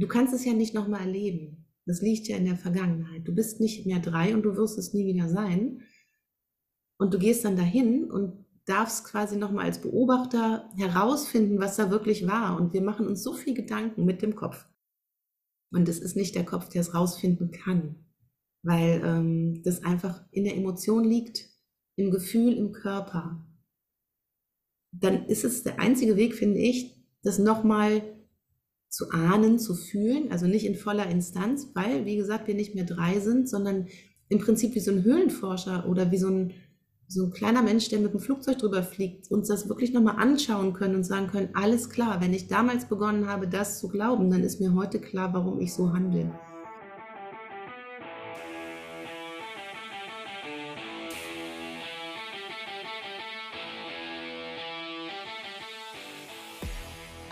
du kannst es ja nicht nochmal erleben. Das liegt ja in der Vergangenheit. Du bist nicht mehr drei und du wirst es nie wieder sein. Und du gehst dann dahin und darfst quasi nochmal als Beobachter herausfinden, was da wirklich war. Und wir machen uns so viel Gedanken mit dem Kopf. Und es ist nicht der Kopf, der es rausfinden kann, weil ähm, das einfach in der Emotion liegt, im Gefühl, im Körper. Dann ist es der einzige Weg, finde ich, das nochmal zu ahnen, zu fühlen, also nicht in voller Instanz, weil, wie gesagt, wir nicht mehr drei sind, sondern im Prinzip wie so ein Höhlenforscher oder wie so ein, so ein kleiner Mensch, der mit dem Flugzeug drüber fliegt, uns das wirklich nochmal anschauen können und sagen können, alles klar, wenn ich damals begonnen habe, das zu glauben, dann ist mir heute klar, warum ich so handle.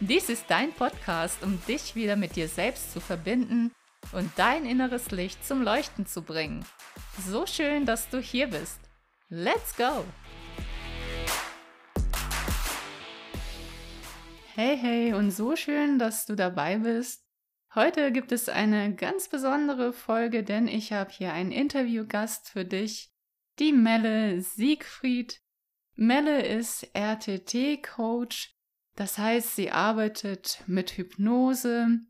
Dies ist dein Podcast, um dich wieder mit dir selbst zu verbinden und dein inneres Licht zum Leuchten zu bringen. So schön, dass du hier bist. Let's go! Hey, hey und so schön, dass du dabei bist. Heute gibt es eine ganz besondere Folge, denn ich habe hier einen Interviewgast für dich, die Melle Siegfried. Melle ist RTT-Coach das heißt, sie arbeitet mit Hypnose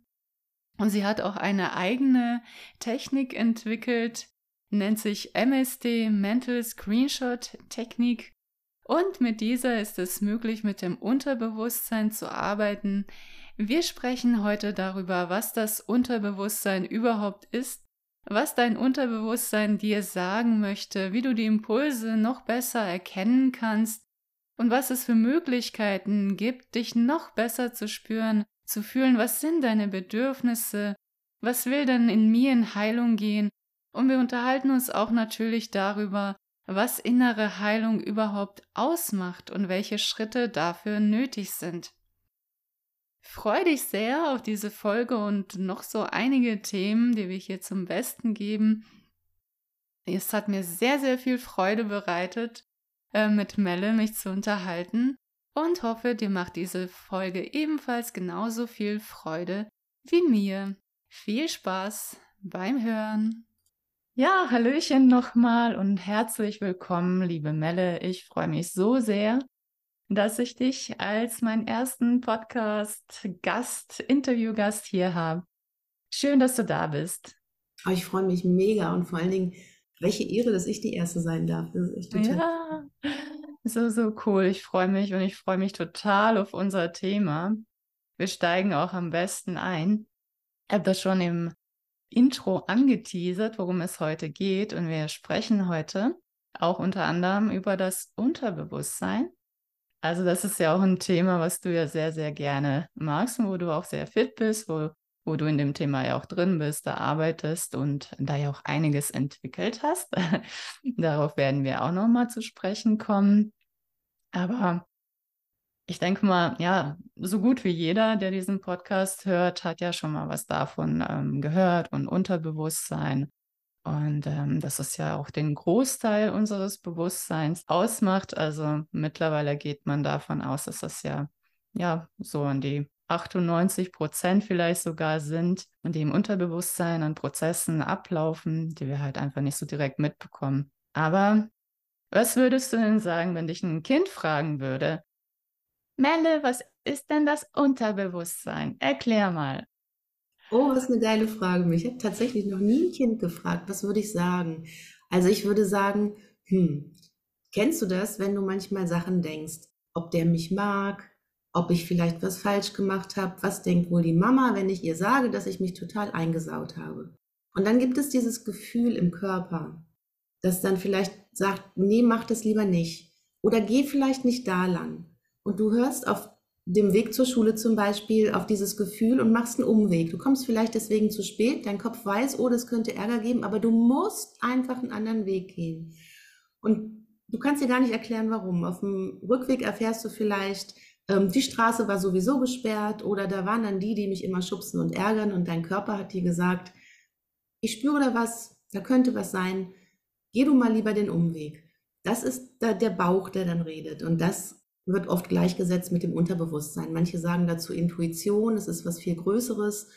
und sie hat auch eine eigene Technik entwickelt, nennt sich MSD Mental Screenshot Technik. Und mit dieser ist es möglich, mit dem Unterbewusstsein zu arbeiten. Wir sprechen heute darüber, was das Unterbewusstsein überhaupt ist, was dein Unterbewusstsein dir sagen möchte, wie du die Impulse noch besser erkennen kannst und was es für Möglichkeiten gibt, dich noch besser zu spüren, zu fühlen, was sind deine Bedürfnisse, was will denn in mir in Heilung gehen. Und wir unterhalten uns auch natürlich darüber, was innere Heilung überhaupt ausmacht und welche Schritte dafür nötig sind. Freue dich sehr auf diese Folge und noch so einige Themen, die wir hier zum Besten geben. Es hat mir sehr, sehr viel Freude bereitet äh, mit Melle mich zu unterhalten und hoffe, dir macht diese Folge ebenfalls genauso viel Freude wie mir. Viel Spaß beim Hören. Ja, Hallöchen nochmal und herzlich willkommen, liebe Melle. Ich freue mich so sehr, dass ich dich als meinen ersten Podcast-Gast, Interviewgast hier habe. Schön, dass du da bist. Oh, ich freue mich mega und vor allen Dingen welche Ehre, dass ich die Erste sein darf. Das ist echt total. Ja, so, so cool. Ich freue mich und ich freue mich total auf unser Thema. Wir steigen auch am besten ein. Ich habe das schon im Intro angeteasert, worum es heute geht. Und wir sprechen heute auch unter anderem über das Unterbewusstsein. Also das ist ja auch ein Thema, was du ja sehr, sehr gerne magst und wo du auch sehr fit bist, wo wo du in dem Thema ja auch drin bist, da arbeitest und da ja auch einiges entwickelt hast. Darauf werden wir auch nochmal zu sprechen kommen. Aber ich denke mal, ja, so gut wie jeder, der diesen Podcast hört, hat ja schon mal was davon ähm, gehört und Unterbewusstsein. Und ähm, das ist ja auch den Großteil unseres Bewusstseins ausmacht. Also mittlerweile geht man davon aus, dass das ja, ja, so an die 98 Prozent vielleicht sogar sind, die im Unterbewusstsein an Prozessen ablaufen, die wir halt einfach nicht so direkt mitbekommen. Aber was würdest du denn sagen, wenn dich ein Kind fragen würde, Melle, was ist denn das Unterbewusstsein? Erklär mal. Oh, was eine geile Frage. Mich hat tatsächlich noch nie ein Kind gefragt. Was würde ich sagen? Also ich würde sagen, hm, kennst du das, wenn du manchmal Sachen denkst, ob der mich mag, ob ich vielleicht was falsch gemacht habe, was denkt wohl die Mama, wenn ich ihr sage, dass ich mich total eingesaut habe. Und dann gibt es dieses Gefühl im Körper, das dann vielleicht sagt, nee, mach das lieber nicht. Oder geh vielleicht nicht da lang. Und du hörst auf dem Weg zur Schule zum Beispiel auf dieses Gefühl und machst einen Umweg. Du kommst vielleicht deswegen zu spät, dein Kopf weiß, oh, das könnte Ärger geben, aber du musst einfach einen anderen Weg gehen. Und du kannst dir gar nicht erklären, warum. Auf dem Rückweg erfährst du vielleicht, ähm, die Straße war sowieso gesperrt oder da waren dann die, die mich immer schubsen und ärgern und dein Körper hat dir gesagt, ich spüre da was, da könnte was sein, geh du mal lieber den Umweg. Das ist da der Bauch, der dann redet und das wird oft gleichgesetzt mit dem Unterbewusstsein. Manche sagen dazu Intuition, es ist was viel Größeres.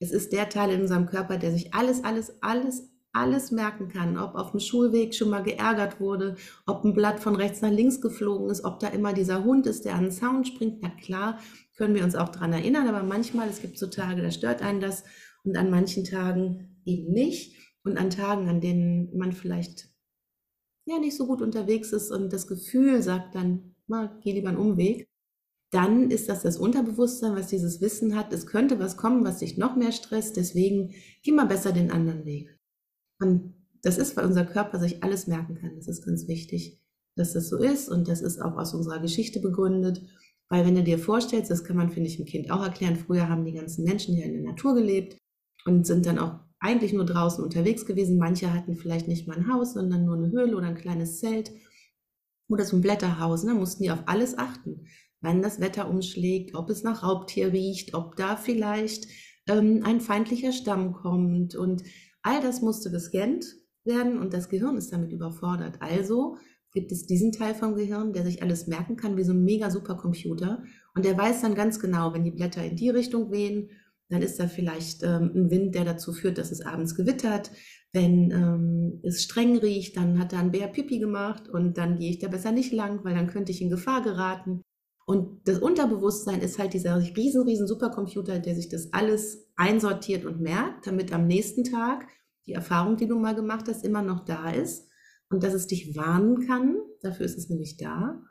Es ist der Teil in unserem Körper, der sich alles, alles, alles, alles merken kann. Ob auf dem Schulweg schon mal geärgert wurde, ob ein Blatt von rechts nach links geflogen ist, ob da immer dieser Hund ist, der an den Zaun springt. Na klar, können wir uns auch daran erinnern, aber manchmal, es gibt so Tage, da stört einen das und an manchen Tagen eben nicht. Und an Tagen, an denen man vielleicht ja nicht so gut unterwegs ist und das Gefühl sagt dann, mal, geh lieber einen Umweg, dann ist das das Unterbewusstsein, was dieses Wissen hat, es könnte was kommen, was dich noch mehr stresst, deswegen geh mal besser den anderen Weg. Und das ist, weil unser Körper sich alles merken kann. Das ist ganz wichtig, dass das so ist und das ist auch aus unserer Geschichte begründet. Weil wenn du dir vorstellst, das kann man, finde ich, dem Kind auch erklären, früher haben die ganzen Menschen hier in der Natur gelebt und sind dann auch eigentlich nur draußen unterwegs gewesen. Manche hatten vielleicht nicht mal ein Haus, sondern nur eine Höhle oder ein kleines Zelt oder so ein Blätterhaus, ne, mussten die auf alles achten. Wann das Wetter umschlägt, ob es nach Raubtier riecht, ob da vielleicht ähm, ein feindlicher Stamm kommt. Und all das musste gescannt werden und das Gehirn ist damit überfordert. Also gibt es diesen Teil vom Gehirn, der sich alles merken kann, wie so ein mega Supercomputer. Und der weiß dann ganz genau, wenn die Blätter in die Richtung wehen, dann ist da vielleicht ähm, ein Wind, der dazu führt, dass es abends gewittert. Wenn ähm, es streng riecht, dann hat da ein Bär Pipi gemacht und dann gehe ich da besser nicht lang, weil dann könnte ich in Gefahr geraten. Und das Unterbewusstsein ist halt dieser riesen, riesen Supercomputer, der sich das alles einsortiert und merkt, damit am nächsten Tag die Erfahrung, die du mal gemacht hast, immer noch da ist und dass es dich warnen kann. Dafür ist es nämlich da,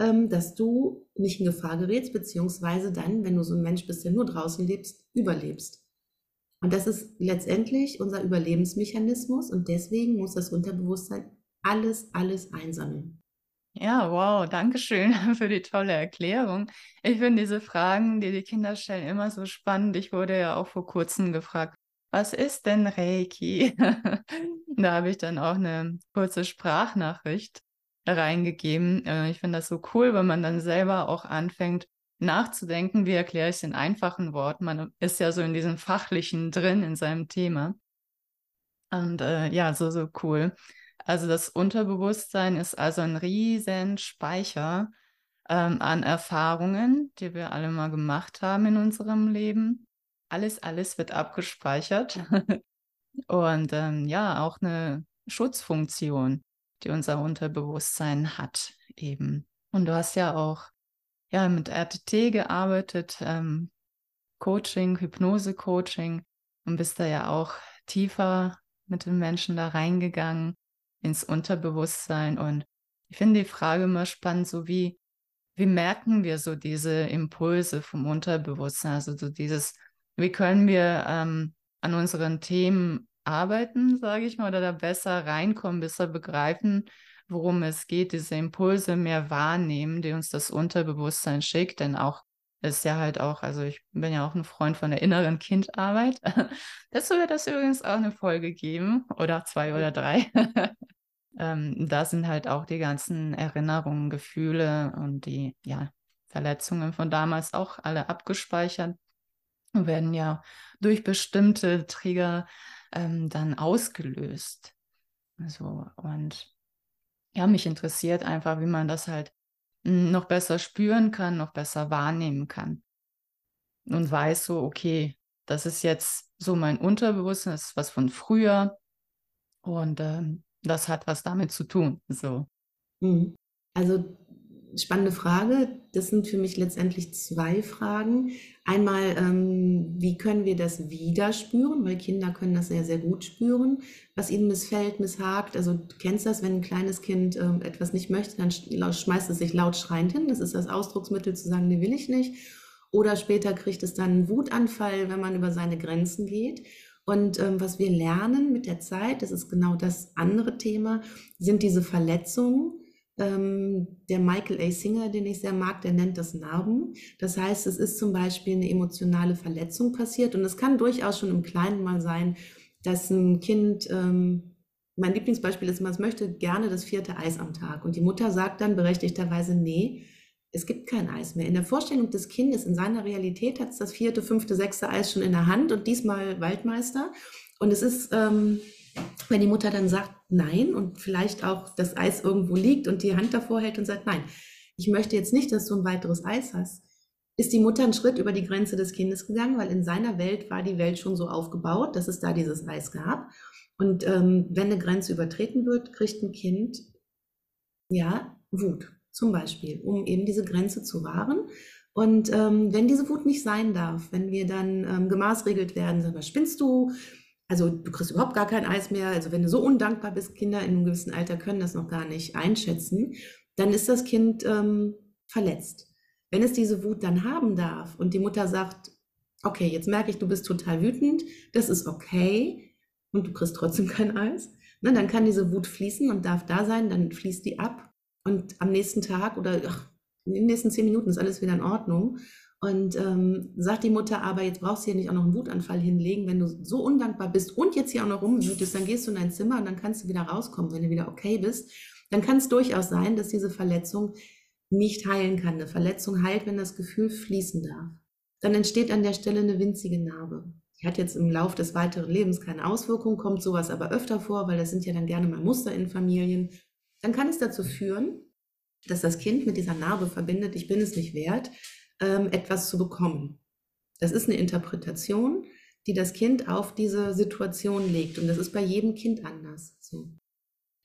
ähm, dass du nicht in Gefahr gerätst, beziehungsweise dann, wenn du so ein Mensch bist, der nur draußen lebst, überlebst. Und das ist letztendlich unser Überlebensmechanismus und deswegen muss das Unterbewusstsein alles, alles einsammeln. Ja, wow, danke schön für die tolle Erklärung. Ich finde diese Fragen, die die Kinder stellen, immer so spannend. Ich wurde ja auch vor kurzem gefragt, was ist denn Reiki? da habe ich dann auch eine kurze Sprachnachricht reingegeben. Äh, ich finde das so cool, wenn man dann selber auch anfängt, nachzudenken, wie erkläre ich es in einfachen Worten. Man ist ja so in diesem Fachlichen drin, in seinem Thema. Und äh, ja, so, so cool. Also das Unterbewusstsein ist also ein riesen Speicher ähm, an Erfahrungen, die wir alle mal gemacht haben in unserem Leben. Alles, alles wird abgespeichert. Und ähm, ja, auch eine Schutzfunktion, die unser Unterbewusstsein hat eben. Und du hast ja auch ja, mit RTT gearbeitet, ähm, Coaching, Hypnose-Coaching und bist da ja auch tiefer mit den Menschen da reingegangen ins Unterbewusstsein. Und ich finde die Frage immer spannend, so wie, wie merken wir so diese Impulse vom Unterbewusstsein? Also so dieses, wie können wir ähm, an unseren Themen arbeiten, sage ich mal, oder da besser reinkommen, besser begreifen, worum es geht, diese Impulse mehr wahrnehmen, die uns das Unterbewusstsein schickt, denn auch ist ja halt auch, also ich bin ja auch ein Freund von der inneren Kindarbeit. Dazu wird es übrigens auch eine Folge geben oder zwei oder drei. ähm, da sind halt auch die ganzen Erinnerungen, Gefühle und die ja, Verletzungen von damals auch alle abgespeichert und werden ja durch bestimmte Trigger ähm, dann ausgelöst. So, und ja, mich interessiert einfach, wie man das halt noch besser spüren kann, noch besser wahrnehmen kann. Und weiß so, okay, das ist jetzt so mein Unterbewusstsein, das ist was von früher und ähm, das hat was damit zu tun. So. Mhm. Also spannende Frage. Das sind für mich letztendlich zwei Fragen. Einmal, ähm, wie können wir das wieder spüren? Weil Kinder können das sehr, sehr gut spüren, was ihnen missfällt, misshakt. Also du kennst das, wenn ein kleines Kind ähm, etwas nicht möchte, dann schmeißt es sich laut schreiend hin. Das ist das Ausdrucksmittel zu sagen, nee, will ich nicht. Oder später kriegt es dann einen Wutanfall, wenn man über seine Grenzen geht. Und ähm, was wir lernen mit der Zeit, das ist genau das andere Thema, sind diese Verletzungen, Ähm, der Michael A. Singer, den ich sehr mag, der nennt das Narben. Das heißt, es ist zum Beispiel eine emotionale Verletzung passiert und es kann durchaus schon im Kleinen mal sein, dass ein Kind, ähm, mein Lieblingsbeispiel ist es möchte gerne das vierte Eis am Tag und die Mutter sagt dann berechtigterweise, nee, es gibt kein Eis mehr. In der Vorstellung des Kindes, in seiner Realität hat es das vierte, fünfte, sechste Eis schon in der Hand und diesmal Waldmeister. Und es ist, ähm, wenn die Mutter dann sagt nein und vielleicht auch das Eis irgendwo liegt und die Hand davor hält und sagt nein, ich möchte jetzt nicht, dass du ein weiteres Eis hast, ist die Mutter einen Schritt über die Grenze des Kindes gegangen, weil in seiner Welt war die Welt schon so aufgebaut, dass es da dieses Eis gab. Und ähm, wenn eine Grenze übertreten wird, kriegt ein Kind ja Wut zum Beispiel, um eben diese Grenze zu wahren. Und ähm, wenn diese Wut nicht sein darf, wenn wir dann ähm, gemaßregelt werden, sagen wir, spinnst du, also du kriegst überhaupt gar kein Eis mehr. Also wenn du so undankbar bist, Kinder in einem gewissen Alter können das noch gar nicht einschätzen, dann ist das Kind ähm, verletzt. Wenn es diese Wut dann haben darf und die Mutter sagt, okay, jetzt merke ich, du bist total wütend, das ist okay und du kriegst trotzdem kein Eis, ne, dann kann diese Wut fließen und darf da sein, dann fließt die ab und am nächsten Tag oder ach, in den nächsten zehn Minuten ist alles wieder in Ordnung. Und ähm, sagt die Mutter, aber jetzt brauchst du hier nicht auch noch einen Wutanfall hinlegen. Wenn du so undankbar bist und jetzt hier auch noch rumwütest, dann gehst du in dein Zimmer und dann kannst du wieder rauskommen, wenn du wieder okay bist. Dann kann es durchaus sein, dass diese Verletzung nicht heilen kann. Eine Verletzung heilt, wenn das Gefühl fließen darf. Dann entsteht an der Stelle eine winzige Narbe. Die hat jetzt im Lauf des weiteren Lebens keine Auswirkung, kommt sowas aber öfter vor, weil das sind ja dann gerne mal Muster in Familien. Dann kann es dazu führen, dass das Kind mit dieser Narbe verbindet, ich bin es nicht wert, ähm, etwas zu bekommen. Das ist eine Interpretation, die das Kind auf diese Situation legt. Und das ist bei jedem Kind anders. So.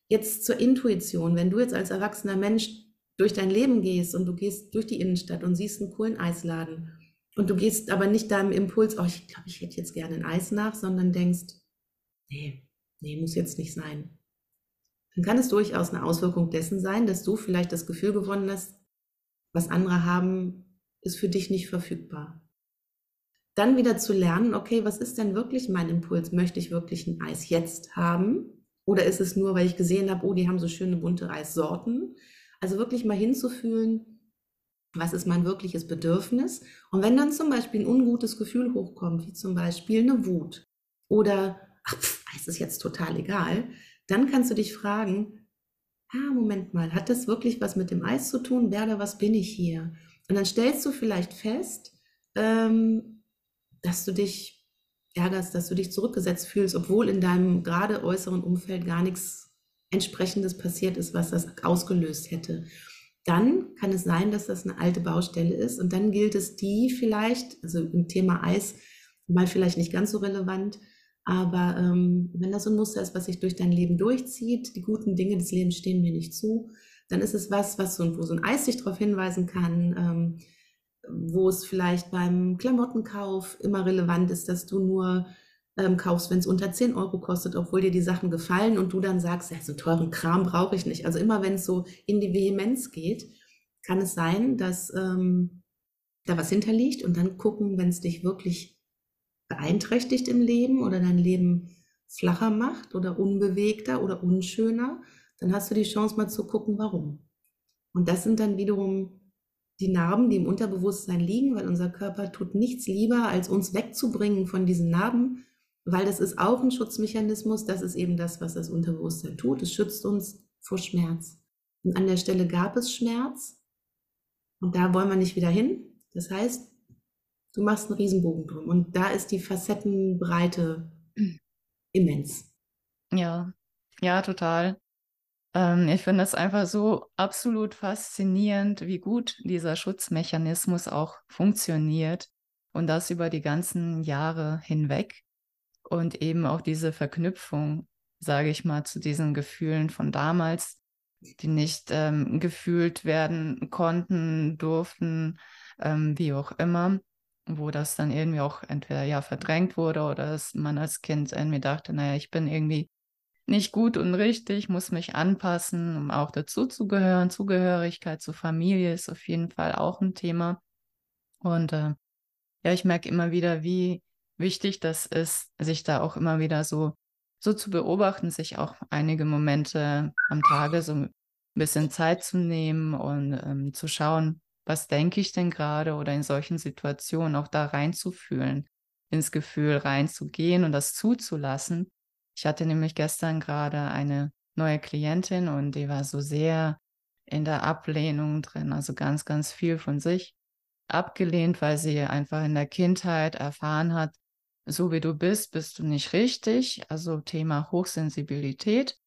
Jetzt zur Intuition. Wenn du jetzt als erwachsener Mensch durch dein Leben gehst und du gehst durch die Innenstadt und siehst einen coolen Eisladen und du gehst aber nicht deinem Impuls, oh, ich glaube, ich hätte jetzt gerne ein Eis nach, sondern denkst, nee, nee, muss jetzt nicht sein. Dann kann es durchaus eine Auswirkung dessen sein, dass du vielleicht das Gefühl gewonnen hast, was andere haben, ist für dich nicht verfügbar. Dann wieder zu lernen, okay, was ist denn wirklich mein Impuls? Möchte ich wirklich ein Eis jetzt haben? Oder ist es nur, weil ich gesehen habe, oh, die haben so schöne bunte Eissorten? Also wirklich mal hinzufühlen, was ist mein wirkliches Bedürfnis? Und wenn dann zum Beispiel ein ungutes Gefühl hochkommt, wie zum Beispiel eine Wut oder, ach, pf, Eis ist jetzt total egal, dann kannst du dich fragen, ah, Moment mal, hat das wirklich was mit dem Eis zu tun? Wer oder was bin ich hier? Und dann stellst du vielleicht fest, ähm, dass du dich ärgerst, dass du dich zurückgesetzt fühlst, obwohl in deinem gerade äußeren Umfeld gar nichts entsprechendes passiert ist, was das ausgelöst hätte. Dann kann es sein, dass das eine alte Baustelle ist und dann gilt es, die vielleicht, also im Thema Eis, mal vielleicht nicht ganz so relevant, aber ähm, wenn das so ein Muster ist, was sich durch dein Leben durchzieht, die guten Dinge des Lebens stehen mir nicht zu, dann ist es was, was so, wo so ein Eis sich darauf hinweisen kann, ähm, wo es vielleicht beim Klamottenkauf immer relevant ist, dass du nur ähm, kaufst, wenn es unter 10 Euro kostet, obwohl dir die Sachen gefallen und du dann sagst, ja, so teuren Kram brauche ich nicht. Also immer wenn es so in die Vehemenz geht, kann es sein, dass ähm, da was hinterliegt und dann gucken, wenn es dich wirklich beeinträchtigt im Leben oder dein Leben flacher macht oder unbewegter oder unschöner, dann hast du die Chance mal zu gucken, warum. Und das sind dann wiederum die Narben, die im Unterbewusstsein liegen, weil unser Körper tut nichts lieber, als uns wegzubringen von diesen Narben, weil das ist auch ein Schutzmechanismus, das ist eben das, was das Unterbewusstsein tut. Es schützt uns vor Schmerz. Und an der Stelle gab es Schmerz und da wollen wir nicht wieder hin. Das heißt, du machst einen Riesenbogen drum und da ist die Facettenbreite immens. Ja, ja, total. Ähm, ich finde es einfach so absolut faszinierend, wie gut dieser Schutzmechanismus auch funktioniert und das über die ganzen Jahre hinweg und eben auch diese Verknüpfung, sage ich mal, zu diesen Gefühlen von damals, die nicht ähm, gefühlt werden konnten, durften, ähm, wie auch immer, wo das dann irgendwie auch entweder ja verdrängt wurde oder dass man als Kind irgendwie dachte, naja, ich bin irgendwie nicht gut und richtig, muss mich anpassen, um auch dazuzugehören. Zugehörigkeit zur Familie ist auf jeden Fall auch ein Thema. Und äh, ja, ich merke immer wieder, wie wichtig das ist, sich da auch immer wieder so, so zu beobachten, sich auch einige Momente am Tage so bisschen Zeit zu nehmen und ähm, zu schauen, was denke ich denn gerade oder in solchen Situationen auch da reinzufühlen, ins Gefühl reinzugehen und das zuzulassen. Ich hatte nämlich gestern gerade eine neue Klientin und die war so sehr in der Ablehnung drin, also ganz, ganz viel von sich abgelehnt, weil sie einfach in der Kindheit erfahren hat, so wie du bist, bist du nicht richtig. Also Thema Hochsensibilität,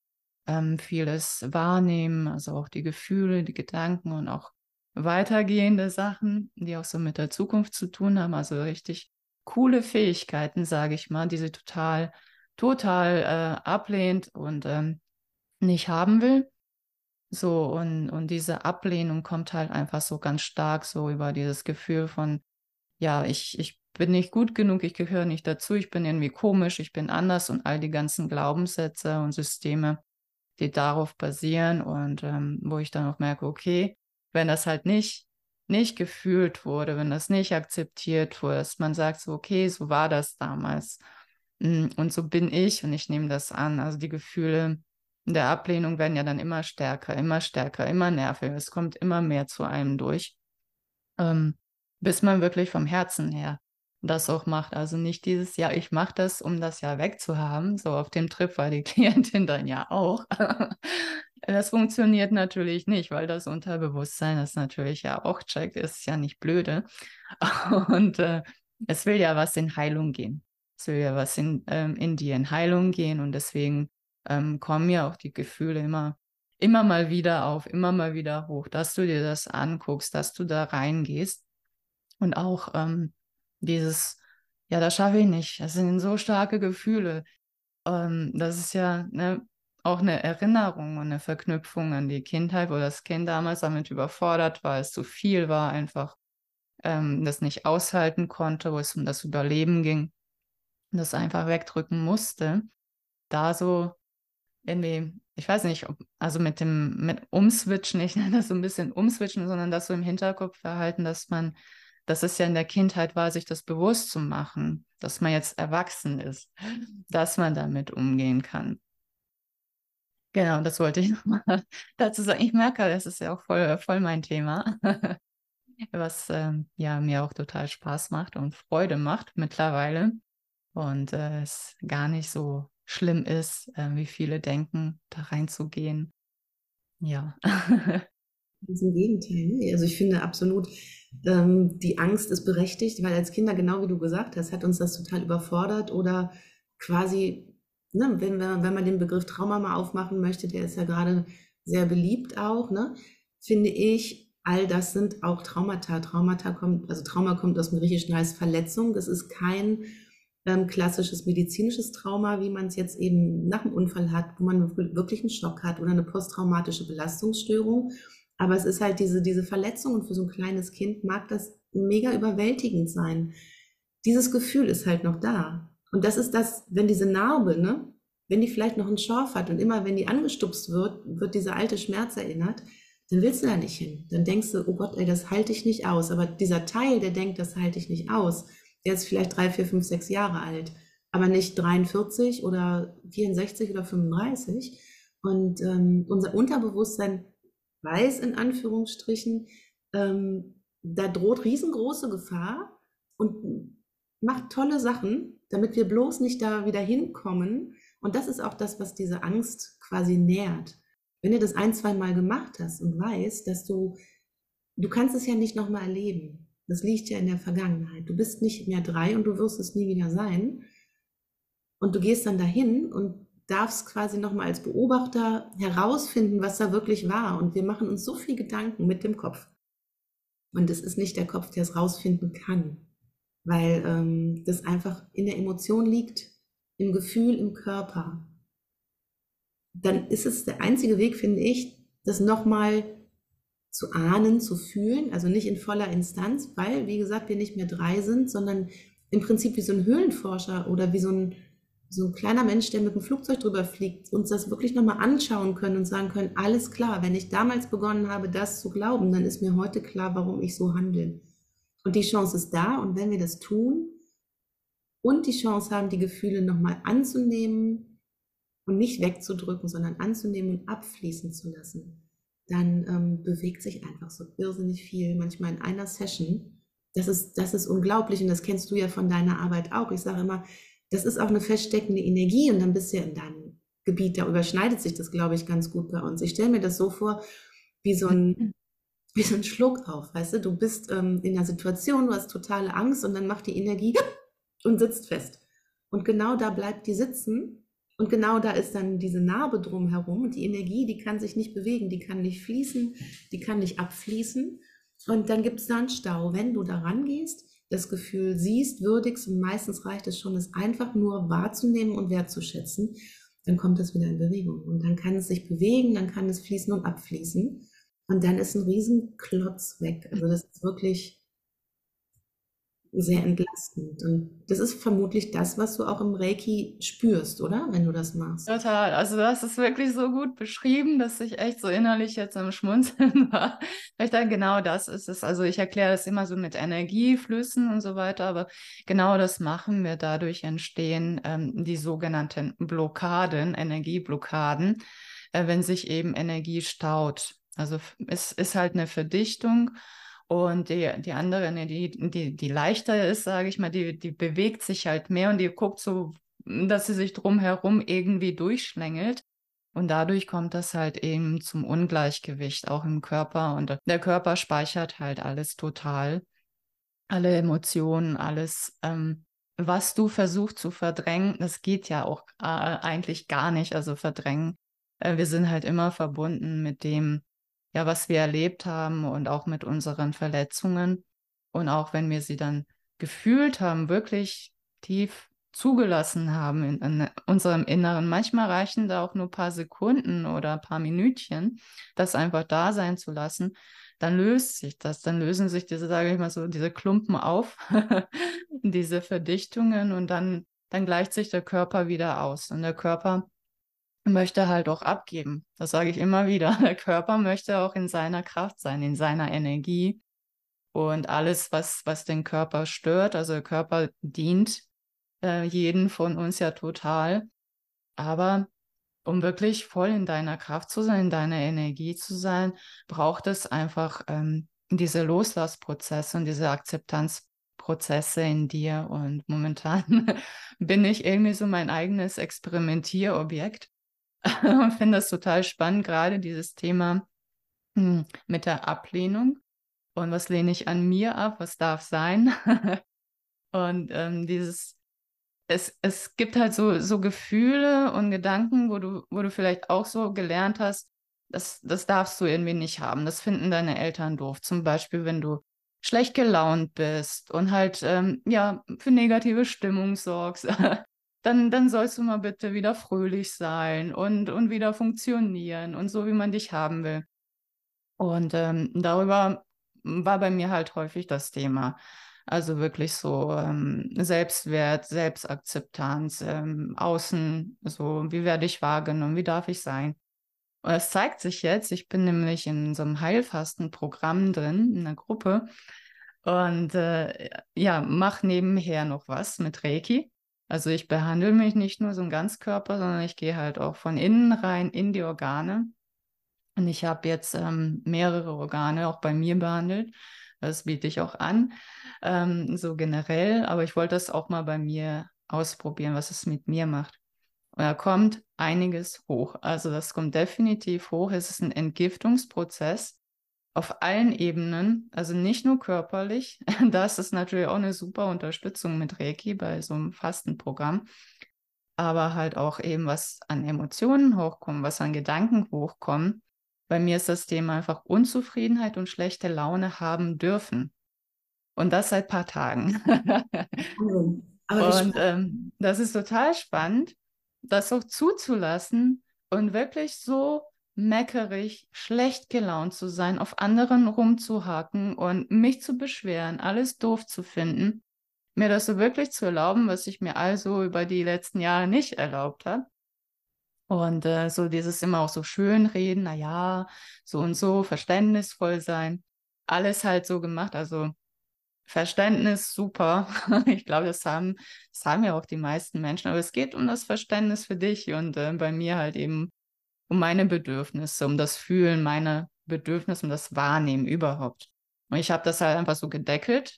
ähm, vieles wahrnehmen, also auch die Gefühle, die Gedanken und auch weitergehende Sachen, die auch so mit der Zukunft zu tun haben. Also richtig coole Fähigkeiten, sage ich mal, die sie total, total äh, ablehnt und ähm, nicht haben will. So, und, und diese Ablehnung kommt halt einfach so ganz stark so über dieses Gefühl von, ja, ich, ich bin nicht gut genug, ich gehöre nicht dazu, ich bin irgendwie komisch, ich bin anders und all die ganzen Glaubenssätze und Systeme, die darauf basieren und ähm, wo ich dann auch merke, okay, wenn das halt nicht, nicht gefühlt wurde, wenn das nicht akzeptiert wurde, dass man sagt so, okay, so war das damals mm, und so bin ich und ich nehme das an. Also die Gefühle der Ablehnung werden ja dann immer stärker, immer stärker, immer nerviger. Es kommt immer mehr zu einem durch, ähm, bis man wirklich vom Herzen her das auch macht. Also nicht dieses, ja, ich mache das, um das ja wegzuhaben. So auf dem Trip war die Klientin dann ja auch. Das funktioniert natürlich nicht, weil das Unterbewusstsein das natürlich ja auch checkt, ist ja nicht blöde. Und äh, es will ja was in Heilung gehen. Es will ja was in, ähm, in dir in Heilung gehen und deswegen ähm, kommen ja auch die Gefühle immer, immer mal wieder auf, immer mal wieder hoch, dass du dir das anguckst, dass du da reingehst und auch ähm, dieses, ja, das schaffe ich nicht. Das sind so starke Gefühle. Ähm, das ist ja ne, auch eine Erinnerung und eine Verknüpfung an die Kindheit, wo das Kind damals damit überfordert war, es zu viel war, einfach ähm, das nicht aushalten konnte, wo es um das Überleben ging, das einfach wegdrücken musste. Da so irgendwie, ich weiß nicht, ob, also mit dem, mit Umswitchen, ich nenne das so ein bisschen Umswitchen, sondern das so im Hinterkopf verhalten, dass man, dass es ja in der Kindheit war, sich das bewusst zu machen, dass man jetzt erwachsen ist, dass man damit umgehen kann. Genau, das wollte ich nochmal dazu sagen. Ich merke, das ist ja auch voll, voll mein Thema, was ähm, ja mir auch total Spaß macht und Freude macht mittlerweile und äh, es gar nicht so schlimm ist, äh, wie viele denken, da reinzugehen. Ja. Ganz im Gegenteil. Ne? Also ich finde absolut, ähm, die Angst ist berechtigt, weil als Kinder, genau wie du gesagt hast, hat uns das total überfordert oder quasi, ne, wenn, wir, wenn man den Begriff Trauma mal aufmachen möchte, der ist ja gerade sehr beliebt auch, ne, finde ich, all das sind auch Traumata. Traumata kommt, also Trauma kommt aus dem Griechischen als Verletzung. Das ist kein ähm, klassisches medizinisches Trauma, wie man es jetzt eben nach dem Unfall hat, wo man wirklich einen Schock hat oder eine posttraumatische Belastungsstörung. Aber es ist halt diese, diese Verletzung und für so ein kleines Kind mag das mega überwältigend sein. Dieses Gefühl ist halt noch da. Und das ist das, wenn diese Narbe, ne, wenn die vielleicht noch einen Schorf hat und immer wenn die angestupst wird, wird dieser alte Schmerz erinnert, dann willst du da nicht hin. Dann denkst du, oh Gott, ey, das halte ich nicht aus. Aber dieser Teil, der denkt, das halte ich nicht aus, der ist vielleicht drei, vier, fünf, sechs Jahre alt, aber nicht 43 oder 64 oder 35. Und ähm, unser Unterbewusstsein weiß in Anführungsstrichen, ähm, da droht riesengroße Gefahr und macht tolle Sachen, damit wir bloß nicht da wieder hinkommen. Und das ist auch das, was diese Angst quasi nährt. Wenn du das ein, zwei Mal gemacht hast und weißt, dass du, du kannst es ja nicht nochmal erleben. Das liegt ja in der Vergangenheit. Du bist nicht mehr drei und du wirst es nie wieder sein. Und du gehst dann dahin und darfst quasi nochmal als Beobachter herausfinden, was da wirklich war. Und wir machen uns so viel Gedanken mit dem Kopf. Und es ist nicht der Kopf, der es rausfinden kann, weil ähm, das einfach in der Emotion liegt, im Gefühl, im Körper. Dann ist es der einzige Weg, finde ich, das nochmal zu ahnen, zu fühlen, also nicht in voller Instanz, weil, wie gesagt, wir nicht mehr drei sind, sondern im Prinzip wie so ein Höhlenforscher oder wie so ein, so ein kleiner Mensch, der mit dem Flugzeug drüber fliegt, uns das wirklich nochmal anschauen können und sagen können, alles klar, wenn ich damals begonnen habe, das zu glauben, dann ist mir heute klar, warum ich so handle. Und die Chance ist da und wenn wir das tun und die Chance haben, die Gefühle nochmal anzunehmen und nicht wegzudrücken, sondern anzunehmen und abfließen zu lassen, dann ähm, bewegt sich einfach so irrsinnig viel, manchmal in einer Session. Das ist, das ist unglaublich und das kennst du ja von deiner Arbeit auch. Ich sage immer, das ist auch eine feststeckende Energie und dann bist du ja in deinem Gebiet, da überschneidet sich das, glaube ich, ganz gut bei uns. Ich stelle mir das so vor, wie so ein, wie so ein Schluck auf, weißt du, du bist ähm, in einer Situation, du hast totale Angst und dann macht die Energie und sitzt fest. Und genau da bleibt die sitzen und genau da ist dann diese Narbe drumherum und die Energie, die kann sich nicht bewegen, die kann nicht fließen, die kann nicht abfließen. Und dann gibt es da einen Stau. Wenn du da rangehst, das Gefühl siehst, würdigst und meistens reicht es schon, es einfach nur wahrzunehmen und wertzuschätzen, dann kommt es wieder in Bewegung. Und dann kann es sich bewegen, dann kann es fließen und abfließen. Und dann ist ein Riesenklotz weg. Also das ist wirklich sehr entlastend. Und das ist vermutlich das, was du auch im Reiki spürst, oder? Wenn du das machst. Total. Also du hast es wirklich so gut beschrieben, dass ich echt so innerlich jetzt am Schmunzeln war. Ich dachte, genau das ist es. Also ich erkläre das immer so mit Energieflüssen und so weiter, aber genau das machen wir. Dadurch entstehen ähm, die sogenannten Blockaden, Energieblockaden, äh, wenn sich eben Energie staut. Also es ist halt eine Verdichtung und die, die andere, ne, die, die, die leichter ist, sage ich mal, die, die bewegt sich halt mehr und die guckt so, dass sie sich drumherum irgendwie durchschlängelt. Und dadurch kommt das halt eben zum Ungleichgewicht auch im Körper. Und der Körper speichert halt alles total. Alle Emotionen, alles, ähm, was du versuchst zu verdrängen, das geht ja auch äh, eigentlich gar nicht. Also verdrängen. Äh, wir sind halt immer verbunden mit dem, ja, was wir erlebt haben und auch mit unseren Verletzungen. Und auch wenn wir sie dann gefühlt haben, wirklich tief zugelassen haben in, in, unserem Inneren. Manchmal reichen da auch nur ein paar Sekunden oder ein paar Minütchen, das einfach da sein zu lassen. Dann löst sich das, dann lösen sich diese, sage ich mal so, diese Klumpen auf, diese Verdichtungen und dann, dann gleicht sich der Körper wieder aus. Und der Körper möchte halt auch abgeben. Das sage ich immer wieder. Der Körper möchte auch in seiner Kraft sein, in seiner Energie. Und alles, was, was den Körper stört, also der Körper dient äh, jeden von uns ja total. Aber um wirklich voll in deiner Kraft zu sein, in deiner Energie zu sein, braucht es einfach ähm, diese Loslassprozesse und diese Akzeptanzprozesse in dir. Und momentan bin ich irgendwie so mein eigenes Experimentierobjekt und finde das total spannend, gerade dieses Thema hm, mit der Ablehnung. Und was lehne ich an mir ab? Was darf sein? und ähm, dieses, es, es gibt halt so, so Gefühle und Gedanken, wo du, wo du vielleicht auch so gelernt hast, das, das darfst du irgendwie nicht haben. Das finden deine Eltern doof. Zum Beispiel, wenn du schlecht gelaunt bist und halt ähm, ja für negative Stimmung sorgst dann, dann sollst du mal bitte wieder fröhlich sein und, und wieder funktionieren und so, wie man dich haben will. Und ähm, darüber war bei mir halt häufig das Thema. Also wirklich so ähm, Selbstwert, Selbstakzeptanz, ähm, außen, so wie werde ich wahrgenommen, wie darf ich sein. Und es zeigt sich jetzt, ich bin nämlich in so einem Heilfastenprogramm drin, in einer Gruppe und äh, ja, mache nebenher noch was mit Reiki. Also ich behandle mich nicht nur so im Ganzkörper, sondern ich gehe halt auch von innen rein in die Organe. Und ich habe jetzt ähm, mehrere Organe auch bei mir behandelt. Das biete ich auch an, ähm, so generell. Aber ich wollte das auch mal bei mir ausprobieren, was es mit mir macht. Und da kommt einiges hoch. Also das kommt definitiv hoch. Es ist ein Entgiftungsprozess auf allen Ebenen, also nicht nur körperlich, das ist natürlich auch eine super Unterstützung mit Reiki bei so einem Fastenprogramm, aber halt auch eben, was an Emotionen hochkommt, was an Gedanken hochkommen. Bei mir ist das Thema einfach Unzufriedenheit und schlechte Laune haben dürfen. Und das seit ein paar Tagen. und ähm, das ist total spannend, das auch zuzulassen und wirklich so meckerig, schlecht gelaunt zu sein, auf anderen rumzuhaken und mich zu beschweren, alles doof zu finden, mir das so wirklich zu erlauben, was ich mir also über die letzten Jahre nicht erlaubt habe. Und äh, so dieses immer auch so schön reden, na ja, so und so, verständnisvoll sein, alles halt so gemacht. Also Verständnis, super. Ich glaube, das haben, das haben ja auch die meisten Menschen. Aber es geht um das Verständnis für dich und äh, bei mir halt eben um meine Bedürfnisse, um das Fühlen, meine Bedürfnisse, um das Wahrnehmen überhaupt. Und ich habe das halt einfach so gedeckelt,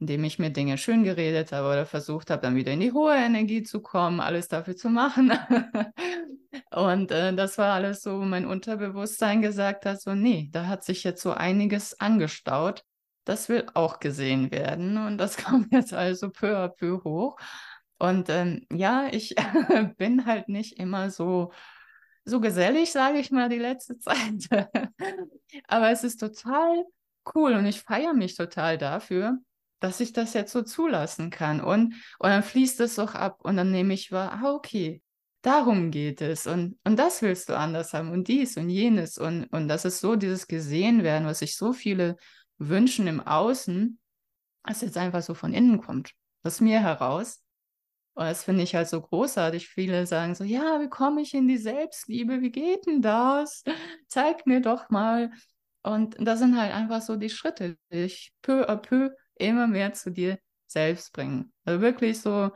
indem ich mir Dinge schön geredet habe oder versucht habe, dann wieder in die hohe Energie zu kommen, alles dafür zu machen. und äh, das war alles so, wo mein Unterbewusstsein gesagt hat, so, nee, da hat sich jetzt so einiges angestaut. Das will auch gesehen werden und das kommt jetzt also peu à peu hoch. Und ähm, ja, ich bin halt nicht immer so, so gesellig, sage ich mal, die letzte Zeit. Aber es ist total cool und ich feiere mich total dafür, dass ich das jetzt so zulassen kann. Und, und dann fließt es auch ab und dann nehme ich wahr, ah, okay, darum geht es und, und das willst du anders haben und dies und jenes. Und, und das ist so dieses Gesehen werden, was sich so viele wünschen im Außen, was jetzt einfach so von innen kommt, aus mir heraus. Und das finde ich halt so großartig. Viele sagen so, ja, wie komme ich in die Selbstliebe? Wie geht denn das? Zeig mir doch mal. Und das sind halt einfach so die Schritte, die dich peu à peu immer mehr zu dir selbst bringen. Also wirklich so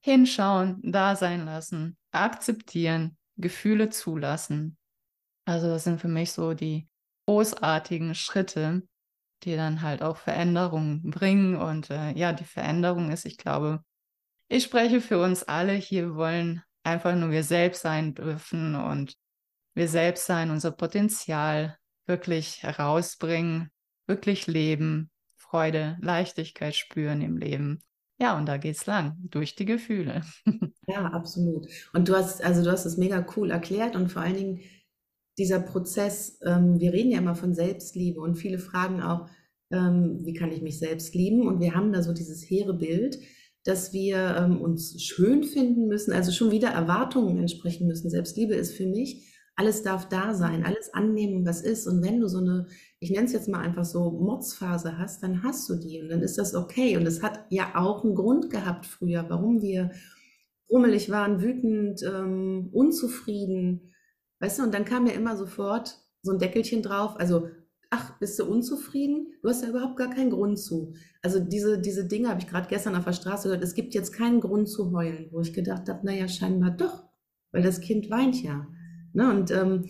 hinschauen, da sein lassen, akzeptieren, Gefühle zulassen. Also das sind für mich so die großartigen Schritte, die dann halt auch Veränderungen bringen. Und äh, ja, die Veränderung ist, ich glaube, ich spreche für uns alle hier, wollen einfach nur wir selbst sein dürfen und wir selbst sein, unser Potenzial wirklich herausbringen, wirklich leben, Freude, Leichtigkeit spüren im Leben. Ja, und da geht's lang, durch die Gefühle. Ja, absolut. Und du hast, also du hast es mega cool erklärt und vor allen Dingen dieser Prozess, ähm, wir reden ja immer von Selbstliebe und viele fragen auch, ähm, wie kann ich mich selbst lieben? Und wir haben da so dieses hehre Bild, dass wir ähm, uns schön finden müssen, also schon wieder Erwartungen entsprechen müssen. Selbstliebe ist für mich, alles darf da sein, alles annehmen, was ist. Und wenn du so eine, ich nenne es jetzt mal einfach so, Motzphase hast, dann hast du die und dann ist das okay. Und es hat ja auch einen Grund gehabt früher, warum wir rummelig waren, wütend, ähm, unzufrieden. Weißt du, und dann kam ja immer sofort so ein Deckelchen drauf. Also ach, bist du unzufrieden? Du hast ja überhaupt gar keinen Grund zu. Also diese, diese Dinge habe ich gerade gestern auf der Straße gehört, es gibt jetzt keinen Grund zu heulen, wo ich gedacht habe, naja, scheinbar doch, weil das Kind weint ja. Ne? Und ähm,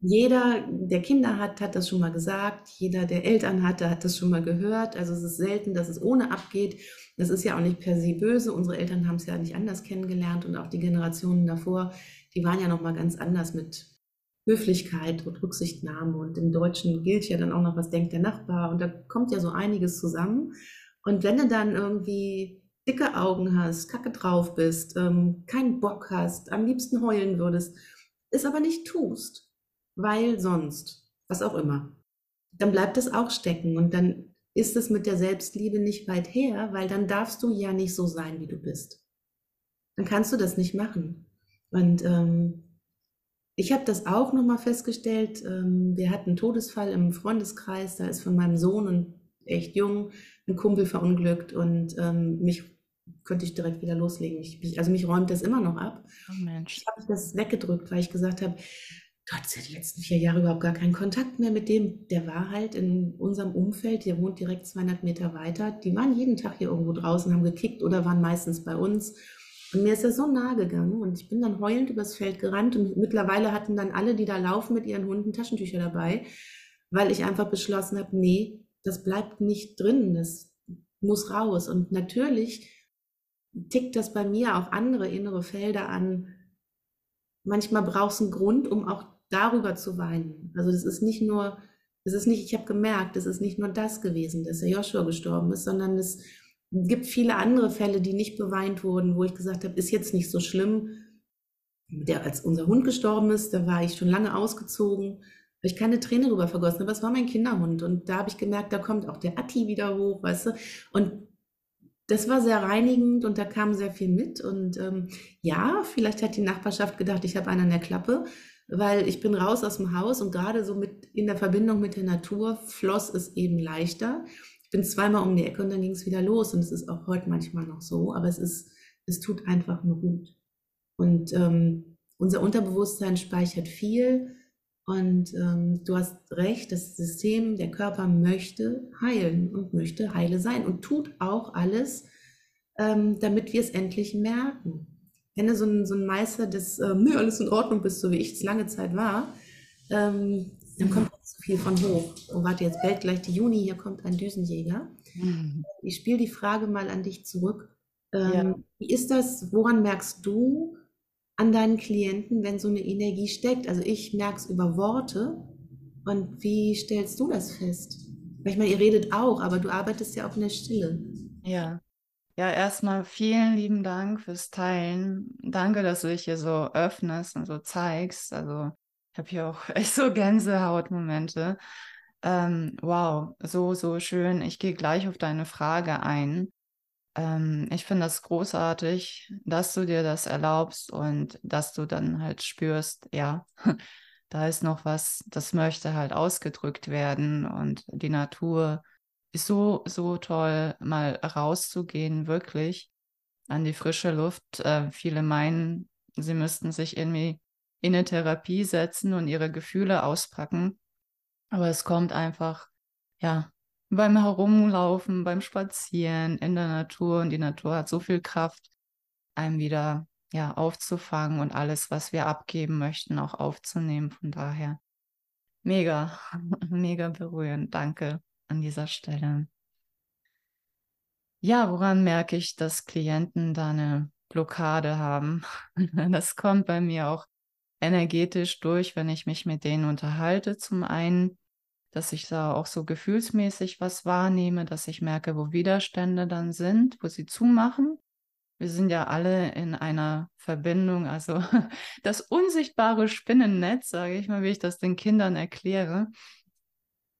jeder, der Kinder hat, hat das schon mal gesagt, jeder, der Eltern hatte, hat das schon mal gehört. Also es ist selten, dass es ohne abgeht. Das ist ja auch nicht per se böse. Unsere Eltern haben es ja nicht anders kennengelernt und auch die Generationen davor, die waren ja noch mal ganz anders mit Höflichkeit und Rücksichtnahme. Und im Deutschen gilt ja dann auch noch, was denkt der Nachbar. Und da kommt ja so einiges zusammen. Und wenn du dann irgendwie dicke Augen hast, kacke drauf bist, ähm, keinen Bock hast, am liebsten heulen würdest, es aber nicht tust, weil sonst, was auch immer, dann bleibt es auch stecken. Und dann ist es mit der Selbstliebe nicht weit her, weil dann darfst du ja nicht so sein, wie du bist. Dann kannst du das nicht machen. Und ähm, ich habe das auch nochmal festgestellt. Ähm, wir hatten einen Todesfall im Freundeskreis. Da ist von meinem Sohn und echt jung ein Kumpel verunglückt und ähm, mich könnte ich direkt wieder loslegen. Ich, also mich räumt das immer noch ab. Oh Mensch. Ich habe das weggedrückt, weil ich gesagt habe, Gott, sie hat die letzten vier Jahre überhaupt gar keinen Kontakt mehr mit dem. Der war halt in unserem Umfeld, der wohnt direkt 200 Meter weiter. Die waren jeden Tag hier irgendwo draußen, haben gekickt oder waren meistens bei uns. Und mir ist er so nahe gegangen und ich bin dann heulend übers Feld gerannt und mittlerweile hatten dann alle, die da laufen, mit ihren Hunden Taschentücher dabei, weil ich einfach beschlossen habe, nee, das bleibt nicht drin, das muss raus. Und natürlich tickt das bei mir auch andere innere Felder an. Manchmal brauchst du einen Grund, um auch darüber zu weinen. Also das ist nicht nur, es ist nicht, ich habe gemerkt, es ist nicht nur das gewesen, dass der Joshua gestorben ist, sondern es gibt viele andere Fälle, die nicht beweint wurden, wo ich gesagt habe, ist jetzt nicht so schlimm. Der, als unser Hund gestorben ist, da war ich schon lange ausgezogen, habe ich keine Träne drüber vergossen, aber es war mein Kinderhund. Und da habe ich gemerkt, da kommt auch der Atti wieder hoch, weißt du. Und das war sehr reinigend und da kam sehr viel mit. Und ähm, ja, vielleicht hat die Nachbarschaft gedacht, ich habe einen an der Klappe, weil ich bin raus aus dem Haus und gerade so mit in der Verbindung mit der Natur floss es eben leichter bin zweimal um die Ecke und dann ging es wieder los. Und es ist auch heute manchmal noch so, aber es ist, es tut einfach nur gut. Und ähm, unser Unterbewusstsein speichert viel. Und ähm, du hast recht, das System, der Körper möchte heilen und möchte heile sein und tut auch alles, ähm, damit wir es endlich merken. wenn du so ein, so ein Meister des, ähm, nö, alles in Ordnung bist, so wie ich es lange Zeit war, ähm, dann kommt viel von hoch. Oh, warte, jetzt bellt gleich die Juni, hier kommt ein Düsenjäger. Mhm. Ich spiele die Frage mal an dich zurück. Ähm, ja. Wie ist das, woran merkst du an deinen Klienten, wenn so eine Energie steckt? Also ich merke es über Worte. Und wie stellst du das fest? Weil ich meine, ihr redet auch, aber du arbeitest ja auch in der Stille. Ja. Ja, erstmal vielen lieben Dank fürs Teilen. Danke, dass du dich hier so öffnest und so zeigst. Also ich habe hier auch echt so Gänsehautmomente. Ähm, wow, so, so schön. Ich gehe gleich auf deine Frage ein. Ähm, ich finde das großartig, dass du dir das erlaubst und dass du dann halt spürst, ja, da ist noch was, das möchte halt ausgedrückt werden und die Natur ist so, so toll, mal rauszugehen, wirklich an die frische Luft. Äh, viele meinen, sie müssten sich irgendwie in eine Therapie setzen und ihre Gefühle auspacken. Aber es kommt einfach, ja, beim Herumlaufen, beim Spazieren in der Natur und die Natur hat so viel Kraft, einem wieder ja aufzufangen und alles, was wir abgeben möchten, auch aufzunehmen. Von daher mega, mega berührend. Danke an dieser Stelle. Ja, woran merke ich, dass Klienten da eine Blockade haben? Das kommt bei mir auch energetisch durch, wenn ich mich mit denen unterhalte. Zum einen, dass ich da auch so gefühlsmäßig was wahrnehme, dass ich merke, wo Widerstände dann sind, wo sie zumachen. Wir sind ja alle in einer Verbindung, also das unsichtbare Spinnennetz, sage ich mal, wie ich das den Kindern erkläre.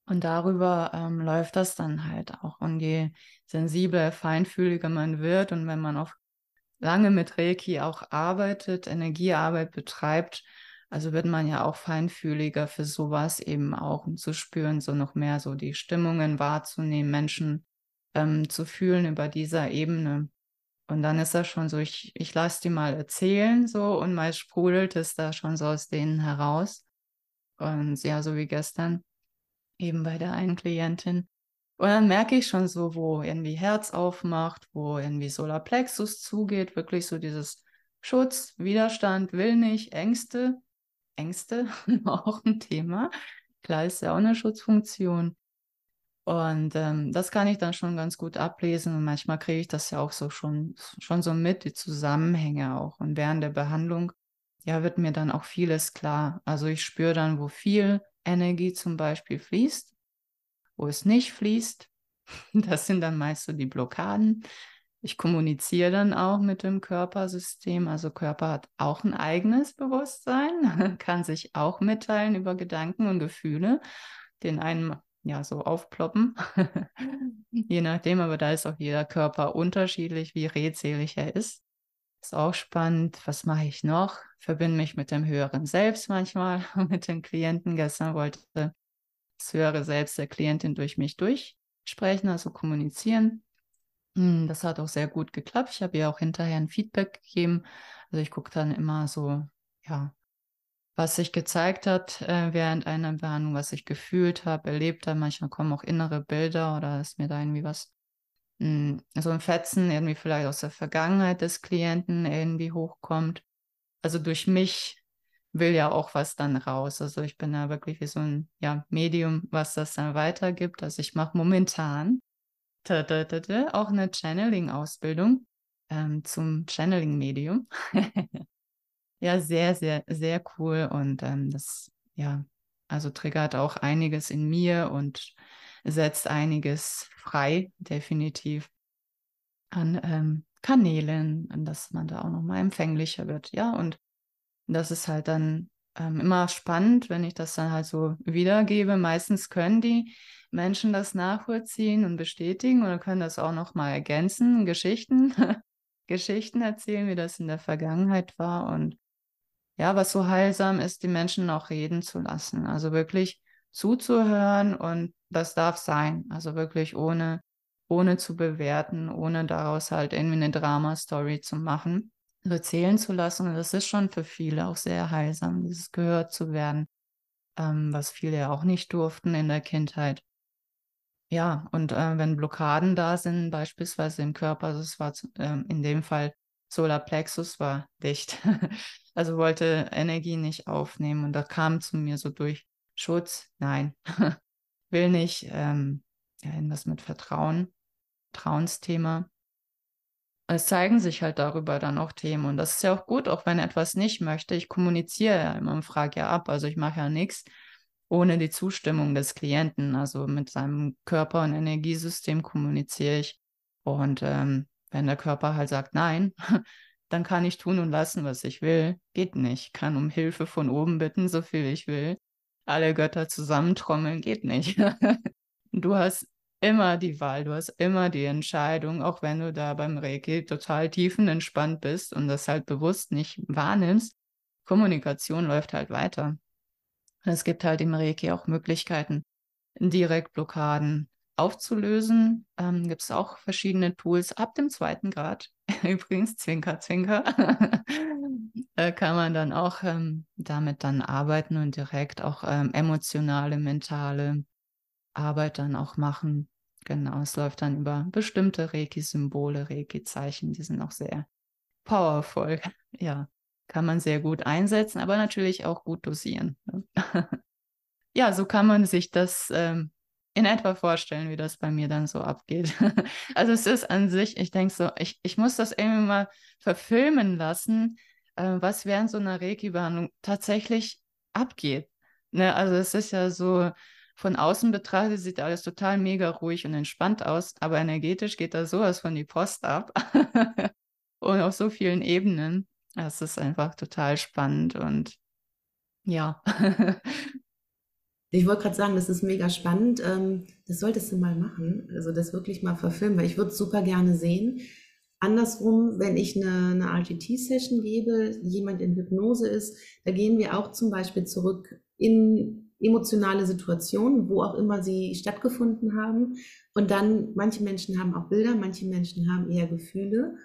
Und darüber ähm, läuft das dann halt auch. Und je sensibler, feinfühliger man wird und wenn man auch lange mit Reiki auch arbeitet, Energiearbeit betreibt, also wird man ja auch feinfühliger für sowas eben auch, um zu spüren, so noch mehr so die Stimmungen wahrzunehmen, Menschen ähm, zu fühlen über dieser Ebene. Und dann ist das schon so, ich, ich lasse die mal erzählen so und meist sprudelt es da schon so aus denen heraus. Und ja, so wie gestern eben bei der einen Klientin. Und dann merke ich schon so, wo irgendwie Herz aufmacht, wo irgendwie Solarplexus zugeht, wirklich so dieses Schutz, Widerstand, will nicht, Ängste. Ängste, auch ein Thema. Klar ist ja auch eine Schutzfunktion. Und ähm, das kann ich dann schon ganz gut ablesen. Und manchmal kriege ich das ja auch so schon, schon so mit, die Zusammenhänge auch. Und während der Behandlung, ja, wird mir dann auch vieles klar. Also ich spüre dann, wo viel Energie zum Beispiel fließt wo es nicht fließt. Das sind dann meist so die Blockaden. Ich kommuniziere dann auch mit dem Körpersystem. Also Körper hat auch ein eigenes Bewusstsein, kann sich auch mitteilen über Gedanken und Gefühle, den einen ja so aufploppen. Je nachdem, aber da ist auch jeder Körper unterschiedlich, wie redselig er ist. Ist auch spannend. Was mache ich noch? Verbinde mich mit dem höheren Selbst manchmal, mit den Klienten. Gestern wollte das höhere Selbst der Klientin durch mich durchsprechen, also kommunizieren. Hm, das hat auch sehr gut geklappt. Ich habe ihr auch hinterher ein Feedback gegeben. Also ich gucke dann immer so, ja, was sich gezeigt hat äh, während einer Behandlung, was ich gefühlt habe, erlebt habe. Manchmal kommen auch innere Bilder oder ist mir da irgendwie was, mh, hm, so ein Fetzen irgendwie vielleicht aus der Vergangenheit des Klienten irgendwie hochkommt. Also durch mich will ja auch was dann raus. Also ich bin da wirklich wie so ein ja, Medium, was das dann weitergibt. Also ich mache momentan ta -ta -ta auch eine Channeling-Ausbildung ähm, zum Channeling-Medium. ja, sehr, sehr, sehr cool. Und ähm, das, ja, also triggert auch einiges in mir und setzt einiges frei, definitiv an ähm, Kanälen, dass man da auch nochmal empfänglicher wird. Ja, und das ist halt dann ähm, immer spannend, wenn ich das dann halt so wiedergebe. Meistens können die Menschen das nachvollziehen und bestätigen oder können das auch noch mal ergänzen, Geschichten, Geschichten erzählen, wie das in der Vergangenheit war und ja, was so heilsam ist, die Menschen auch reden zu lassen. Also wirklich zuzuhören und das darf sein. Also wirklich ohne, ohne zu bewerten, ohne daraus halt irgendwie eine Drama-Story zu machen erzählen zu lassen. Und das ist schon für viele auch sehr heilsam, dieses gehört zu werden, ähm, was viele ja auch nicht durften in der Kindheit. Ja, und äh, wenn Blockaden da sind, beispielsweise im Körper, also es war äh, in dem Fall Solarplexus war dicht. also wollte Energie nicht aufnehmen und da kam zu mir so durch Schutz, nein, will nicht, ähm, ja, irgendwas mit Vertrauen, Vertrauensthema. Es zeigen sich halt darüber dann auch Themen und das ist ja auch gut, auch wenn etwas nicht möchte. Ich kommuniziere ja immer und frage ja ab, also ich mache ja nichts ohne die Zustimmung des Klienten. Also mit seinem Körper- und Energiesystem kommuniziere ich und ähm, wenn der Körper halt sagt Nein, dann kann ich tun und lassen, was ich will. Geht nicht. Ich kann um Hilfe von oben bitten, so viel ich will. Alle Götter zusammentrommeln, geht nicht. du hast immer die Wahl, du hast immer die Entscheidung, auch wenn du da beim Reiki total tiefenentspannt bist und das halt bewusst nicht wahrnimmst. Kommunikation läuft halt weiter. Es gibt halt im Reiki auch Möglichkeiten, Direktblockaden aufzulösen. Ähm, gibt es auch verschiedene Tools ab dem zweiten Grad. Übrigens, Zwinker, Zwinker, äh, kann man dann auch ähm, damit dann arbeiten und direkt auch ähm, emotionale, mentale Arbeit dann auch machen. Genau, es läuft dann über bestimmte Reiki-Symbole, Reiki-Zeichen, die sind auch sehr powerful. Ja, kann man sehr gut einsetzen, aber natürlich auch gut dosieren. Ne? ja, so kann man sich das ähm, in etwa vorstellen, wie das bei mir dann so abgeht. also es ist an sich, ich denke so, ich, ich muss das irgendwie mal verfilmen lassen, äh, was während so einer Reiki-Behandlung tatsächlich abgeht. Ne? Also es ist ja so, von außen betrachtet sieht alles total mega ruhig und entspannt aus, aber energetisch geht da sowas von die Post ab. und auf so vielen Ebenen. Es ist einfach total spannend und ja. Ich wollte gerade sagen, das ist mega spannend. Ähm, das solltest du mal machen. Also das wirklich mal verfilmen, weil ich würde es super gerne sehen. Andersrum, wenn ich eine, eine RGT-Session gebe, jemand in Hypnose ist, da gehen wir auch zum Beispiel zurück in emotionale Situationen, wo auch immer sie stattgefunden haben. Und dann, manche Menschen haben auch Bilder, manche Menschen haben eher Gefühle.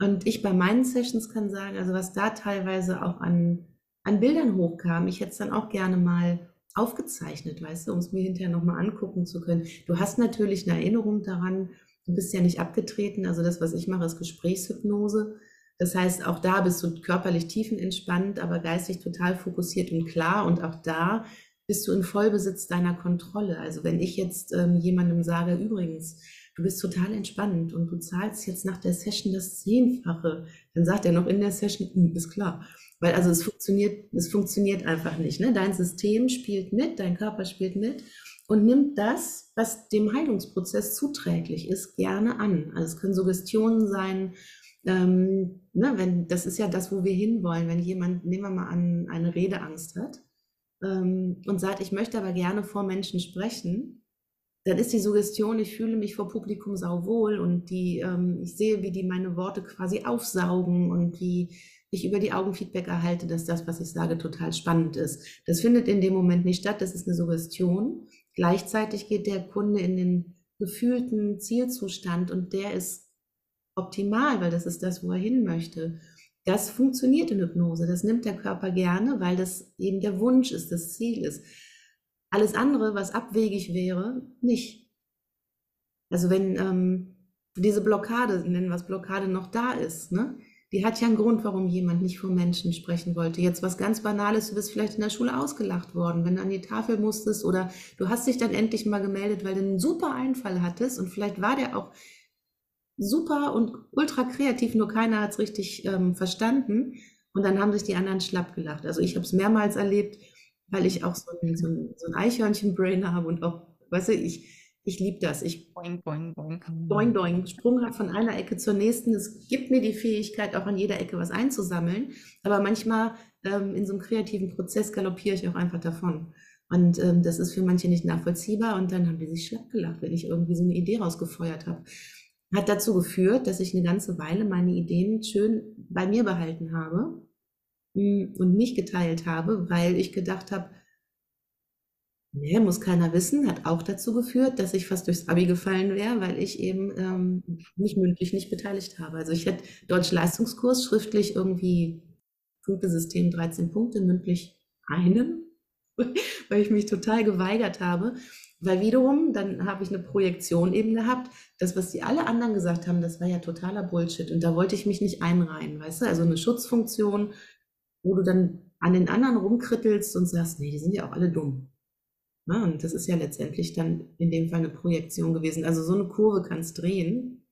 Und ich bei meinen Sessions kann sagen, also was da teilweise auch an, an Bildern hochkam, ich hätte es dann auch gerne mal aufgezeichnet, weißt du, um es mir hinterher nochmal angucken zu können. Du hast natürlich eine Erinnerung daran, du bist ja nicht abgetreten. Also das, was ich mache, ist Gesprächshypnose. Das heißt, auch da bist du körperlich tiefenentspannt, aber geistig total fokussiert und klar. Und auch da bist du in Vollbesitz deiner Kontrolle. Also wenn ich jetzt ähm, jemandem sage, übrigens, du bist total entspannt und du zahlst jetzt nach der Session das Zehnfache, dann sagt er noch in der Session, hm, ist klar. Weil also es funktioniert, es funktioniert einfach nicht. Ne? Dein System spielt mit, dein Körper spielt mit und nimmt das, was dem Heilungsprozess zuträglich ist, gerne an. Also es können Suggestionen sein, ähm, ne, wenn, das ist ja das, wo wir hinwollen. Wenn jemand, nehmen wir mal an, eine Redeangst hat ähm, und sagt, ich möchte aber gerne vor Menschen sprechen, dann ist die Suggestion, ich fühle mich vor Publikum sauwohl und die, ähm, ich sehe, wie die meine Worte quasi aufsaugen und wie ich über die Augen Feedback erhalte, dass das, was ich sage, total spannend ist. Das findet in dem Moment nicht statt, das ist eine Suggestion. Gleichzeitig geht der Kunde in den gefühlten Zielzustand und der ist optimal, weil das ist das, wo er hin möchte. Das funktioniert in Hypnose, das nimmt der Körper gerne, weil das eben der Wunsch ist, das Ziel ist. Alles andere, was abwegig wäre, nicht. Also wenn ähm, diese Blockade, nennen wir es Blockade, noch da ist, ne? die hat ja einen Grund, warum jemand nicht vor Menschen sprechen wollte. Jetzt was ganz Banales, du bist vielleicht in der Schule ausgelacht worden, wenn du an die Tafel musstest oder du hast dich dann endlich mal gemeldet, weil du einen super Einfall hattest und vielleicht war der auch super und ultra kreativ, nur keiner hat es richtig ähm, verstanden und dann haben sich die anderen schlapp gelacht. Also ich habe es mehrmals erlebt, weil ich auch so ein, so ein, so ein Eichhörnchen-Brain habe und auch, weißt du, ich, ich liebe das. Ich boing, boing, boing. Boing, boing. Sprunghaft von einer Ecke zur nächsten. Es gibt mir die Fähigkeit, auch an jeder Ecke was einzusammeln. Aber manchmal ähm, in so einem kreativen Prozess galoppiere ich auch einfach davon. Und ähm, das ist für manche nicht nachvollziehbar. Und dann haben die sich schlapp gelacht, wenn ich irgendwie so eine Idee rausgefeuert habe. Hat dazu geführt, dass ich eine ganze Weile meine Ideen schön bei mir behalten habe mm, und nicht geteilt habe, weil ich gedacht habe, Nee, muss keiner wissen, hat auch dazu geführt, dass ich fast durchs Abi gefallen wäre, weil ich eben ähm, mich mündlich nicht beteiligt habe. Also ich hätte Deutsch-Leistungskurs schriftlich irgendwie Punktesystem 13 Punkte, mündlich einen, weil ich mich total geweigert habe, Weil wiederum, dann habe ich eine Projektion eben gehabt. Das, was die alle anderen gesagt haben, das war ja totaler Bullshit. Und da wollte ich mich nicht einreihen, weißt du? Also eine Schutzfunktion, wo du dann an den anderen rumkrittelst und sagst, nee, die sind ja auch alle dumm. Na, und das ist ja letztendlich dann in dem Fall eine Projektion gewesen. Also so eine Kurve kannst drehen,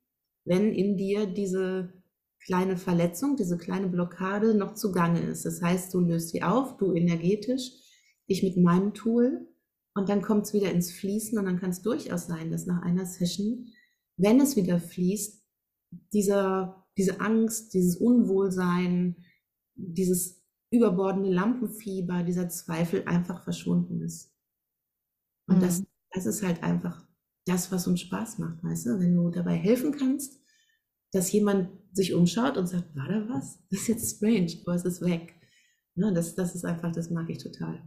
wenn in dir diese kleine Verletzung, diese kleine Blockade noch zugange ist. Das heißt, du löst sie auf, du energetisch, ich mit meinem Tool und dann kommt es wieder ins Fließen und dann kann es durchaus sein, dass nach einer Session, wenn es wieder fließt, dieser, diese Angst, dieses Unwohlsein, dieses überbordende Lampenfieber, dieser Zweifel einfach verschwunden ist. Und mhm. das, das ist halt einfach das, was uns Spaß macht, weißt du? Wenn du dabei helfen kannst, dass jemand sich umschaut und sagt, war da was? Das ist jetzt strange, aber es ist weg. Ja, das, das ist einfach, das mag ich total.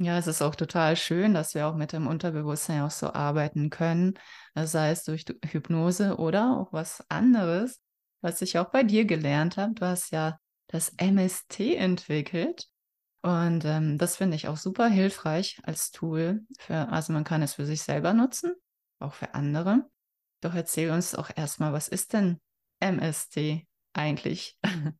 Ja, es ist auch total schön, dass wir auch mit dem Unterbewusstsein auch so arbeiten können, sei es durch Hypnose oder auch was anderes, was ich auch bei dir gelernt habe. Du hast ja das MST entwickelt und ähm, das finde ich auch super hilfreich als Tool. Für, also man kann es für sich selber nutzen, auch für andere. Doch erzähl uns auch erstmal, was ist denn MST eigentlich?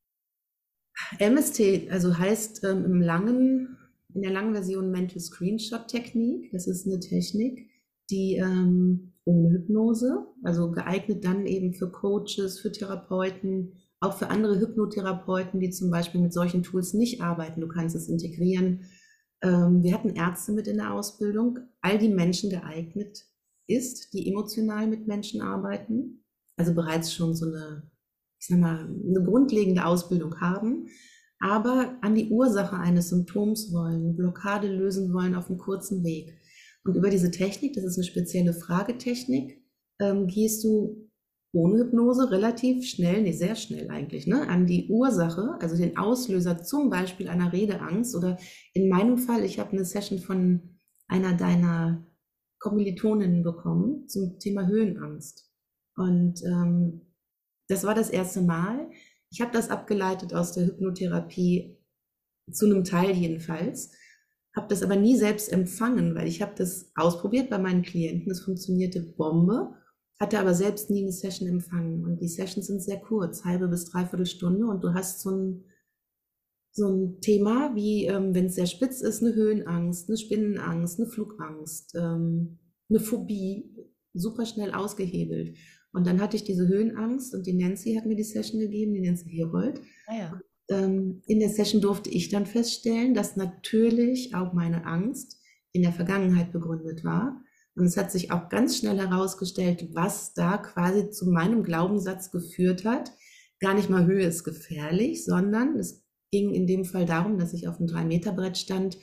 MST, also heißt ähm, im langen in der langen Version Mental Screenshot Technik. Das ist eine Technik, die ähm, ohne Hypnose, also geeignet dann eben für Coaches, für Therapeuten, auch für andere Hypnotherapeuten, die zum Beispiel mit solchen Tools nicht arbeiten. Du kannst es integrieren. Ähm, wir hatten Ärzte mit in der Ausbildung, all die Menschen geeignet ist, die emotional mit Menschen arbeiten, also bereits schon so eine, ich sag mal, eine grundlegende Ausbildung haben aber an die Ursache eines Symptoms wollen, Blockade lösen wollen auf einem kurzen Weg. Und über diese Technik, das ist eine spezielle Fragetechnik, ähm, gehst du ohne Hypnose relativ schnell, nee, sehr schnell eigentlich, ne, an die Ursache, also den Auslöser zum Beispiel einer Redeangst oder in meinem Fall, ich habe eine Session von einer deiner Kommilitoninnen bekommen zum Thema Höhenangst. Und ähm, das war das erste Mal. Ich habe das abgeleitet aus der Hypnotherapie, zu einem Teil jedenfalls, habe das aber nie selbst empfangen, weil ich habe das ausprobiert bei meinen Klienten, es funktionierte Bombe, hatte aber selbst nie eine Session empfangen. Und die Sessions sind sehr kurz, halbe bis dreiviertel Stunde und du hast so ein, so ein Thema wie, ähm, wenn es sehr spitz ist, eine Höhenangst, eine Spinnenangst, eine Flugangst, ähm, eine Phobie, super schnell ausgehebelt. Und dann hatte ich diese Höhenangst und die Nancy hat mir die Session gegeben, die Nancy Herold. Ah ja. ähm, in der Session durfte ich dann feststellen, dass natürlich auch meine Angst in der Vergangenheit begründet war. Und es hat sich auch ganz schnell herausgestellt, was da quasi zu meinem Glaubenssatz geführt hat. Gar nicht mal Höhe ist gefährlich, sondern es ging in dem Fall darum, dass ich auf einem 3-Meter-Brett stand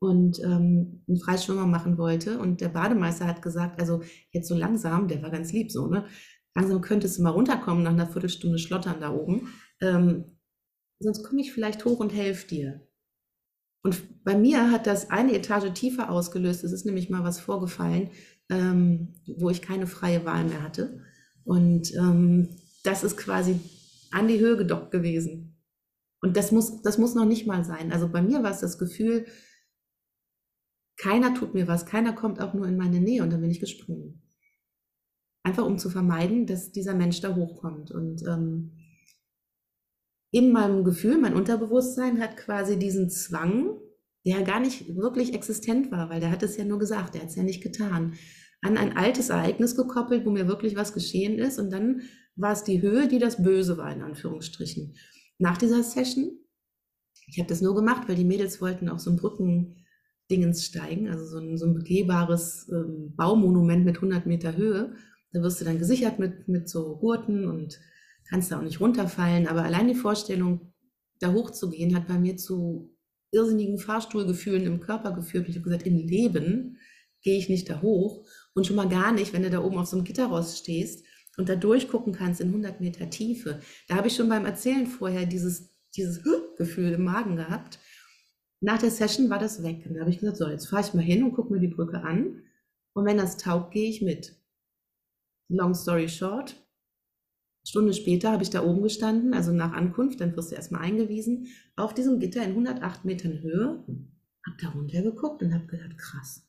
und ähm, einen Freischwimmer machen wollte. Und der Bademeister hat gesagt, also jetzt so langsam, der war ganz lieb so, ne? Langsam könntest du mal runterkommen nach einer Viertelstunde Schlottern da oben. Ähm, sonst komme ich vielleicht hoch und helfe dir. Und bei mir hat das eine Etage tiefer ausgelöst. Es ist nämlich mal was vorgefallen, ähm, wo ich keine freie Wahl mehr hatte. Und ähm, das ist quasi an die Höhe gedockt gewesen. Und das muss, das muss noch nicht mal sein. Also bei mir war es das Gefühl, keiner tut mir was, keiner kommt auch nur in meine Nähe und dann bin ich gesprungen. Einfach um zu vermeiden, dass dieser Mensch da hochkommt. Und ähm, in meinem Gefühl, mein Unterbewusstsein hat quasi diesen Zwang, der gar nicht wirklich existent war, weil der hat es ja nur gesagt, der hat es ja nicht getan, an ein altes Ereignis gekoppelt, wo mir wirklich was geschehen ist. Und dann war es die Höhe, die das Böse war, in Anführungsstrichen. Nach dieser Session, ich habe das nur gemacht, weil die Mädels wollten auf so einen Brücken, Dingens steigen, also so ein, so ein begehbares ähm, Baumonument mit 100 Meter Höhe. Da wirst du dann gesichert mit, mit so Gurten und kannst da auch nicht runterfallen. Aber allein die Vorstellung, da hochzugehen, hat bei mir zu irrsinnigen Fahrstuhlgefühlen im Körper geführt. Ich habe gesagt, im Leben gehe ich nicht da hoch. Und schon mal gar nicht, wenn du da oben auf so einem Gitterrost stehst und da durchgucken kannst in 100 Meter Tiefe. Da habe ich schon beim Erzählen vorher dieses, dieses Gefühl im Magen gehabt. Nach der Session war das weg. Und da habe ich gesagt, so, jetzt fahre ich mal hin und gucke mir die Brücke an. Und wenn das taugt, gehe ich mit. Long story short. Stunde später habe ich da oben gestanden, also nach Ankunft, dann wirst du erstmal eingewiesen, auf diesem Gitter in 108 Metern Höhe, habe da runter geguckt und habe gedacht, krass.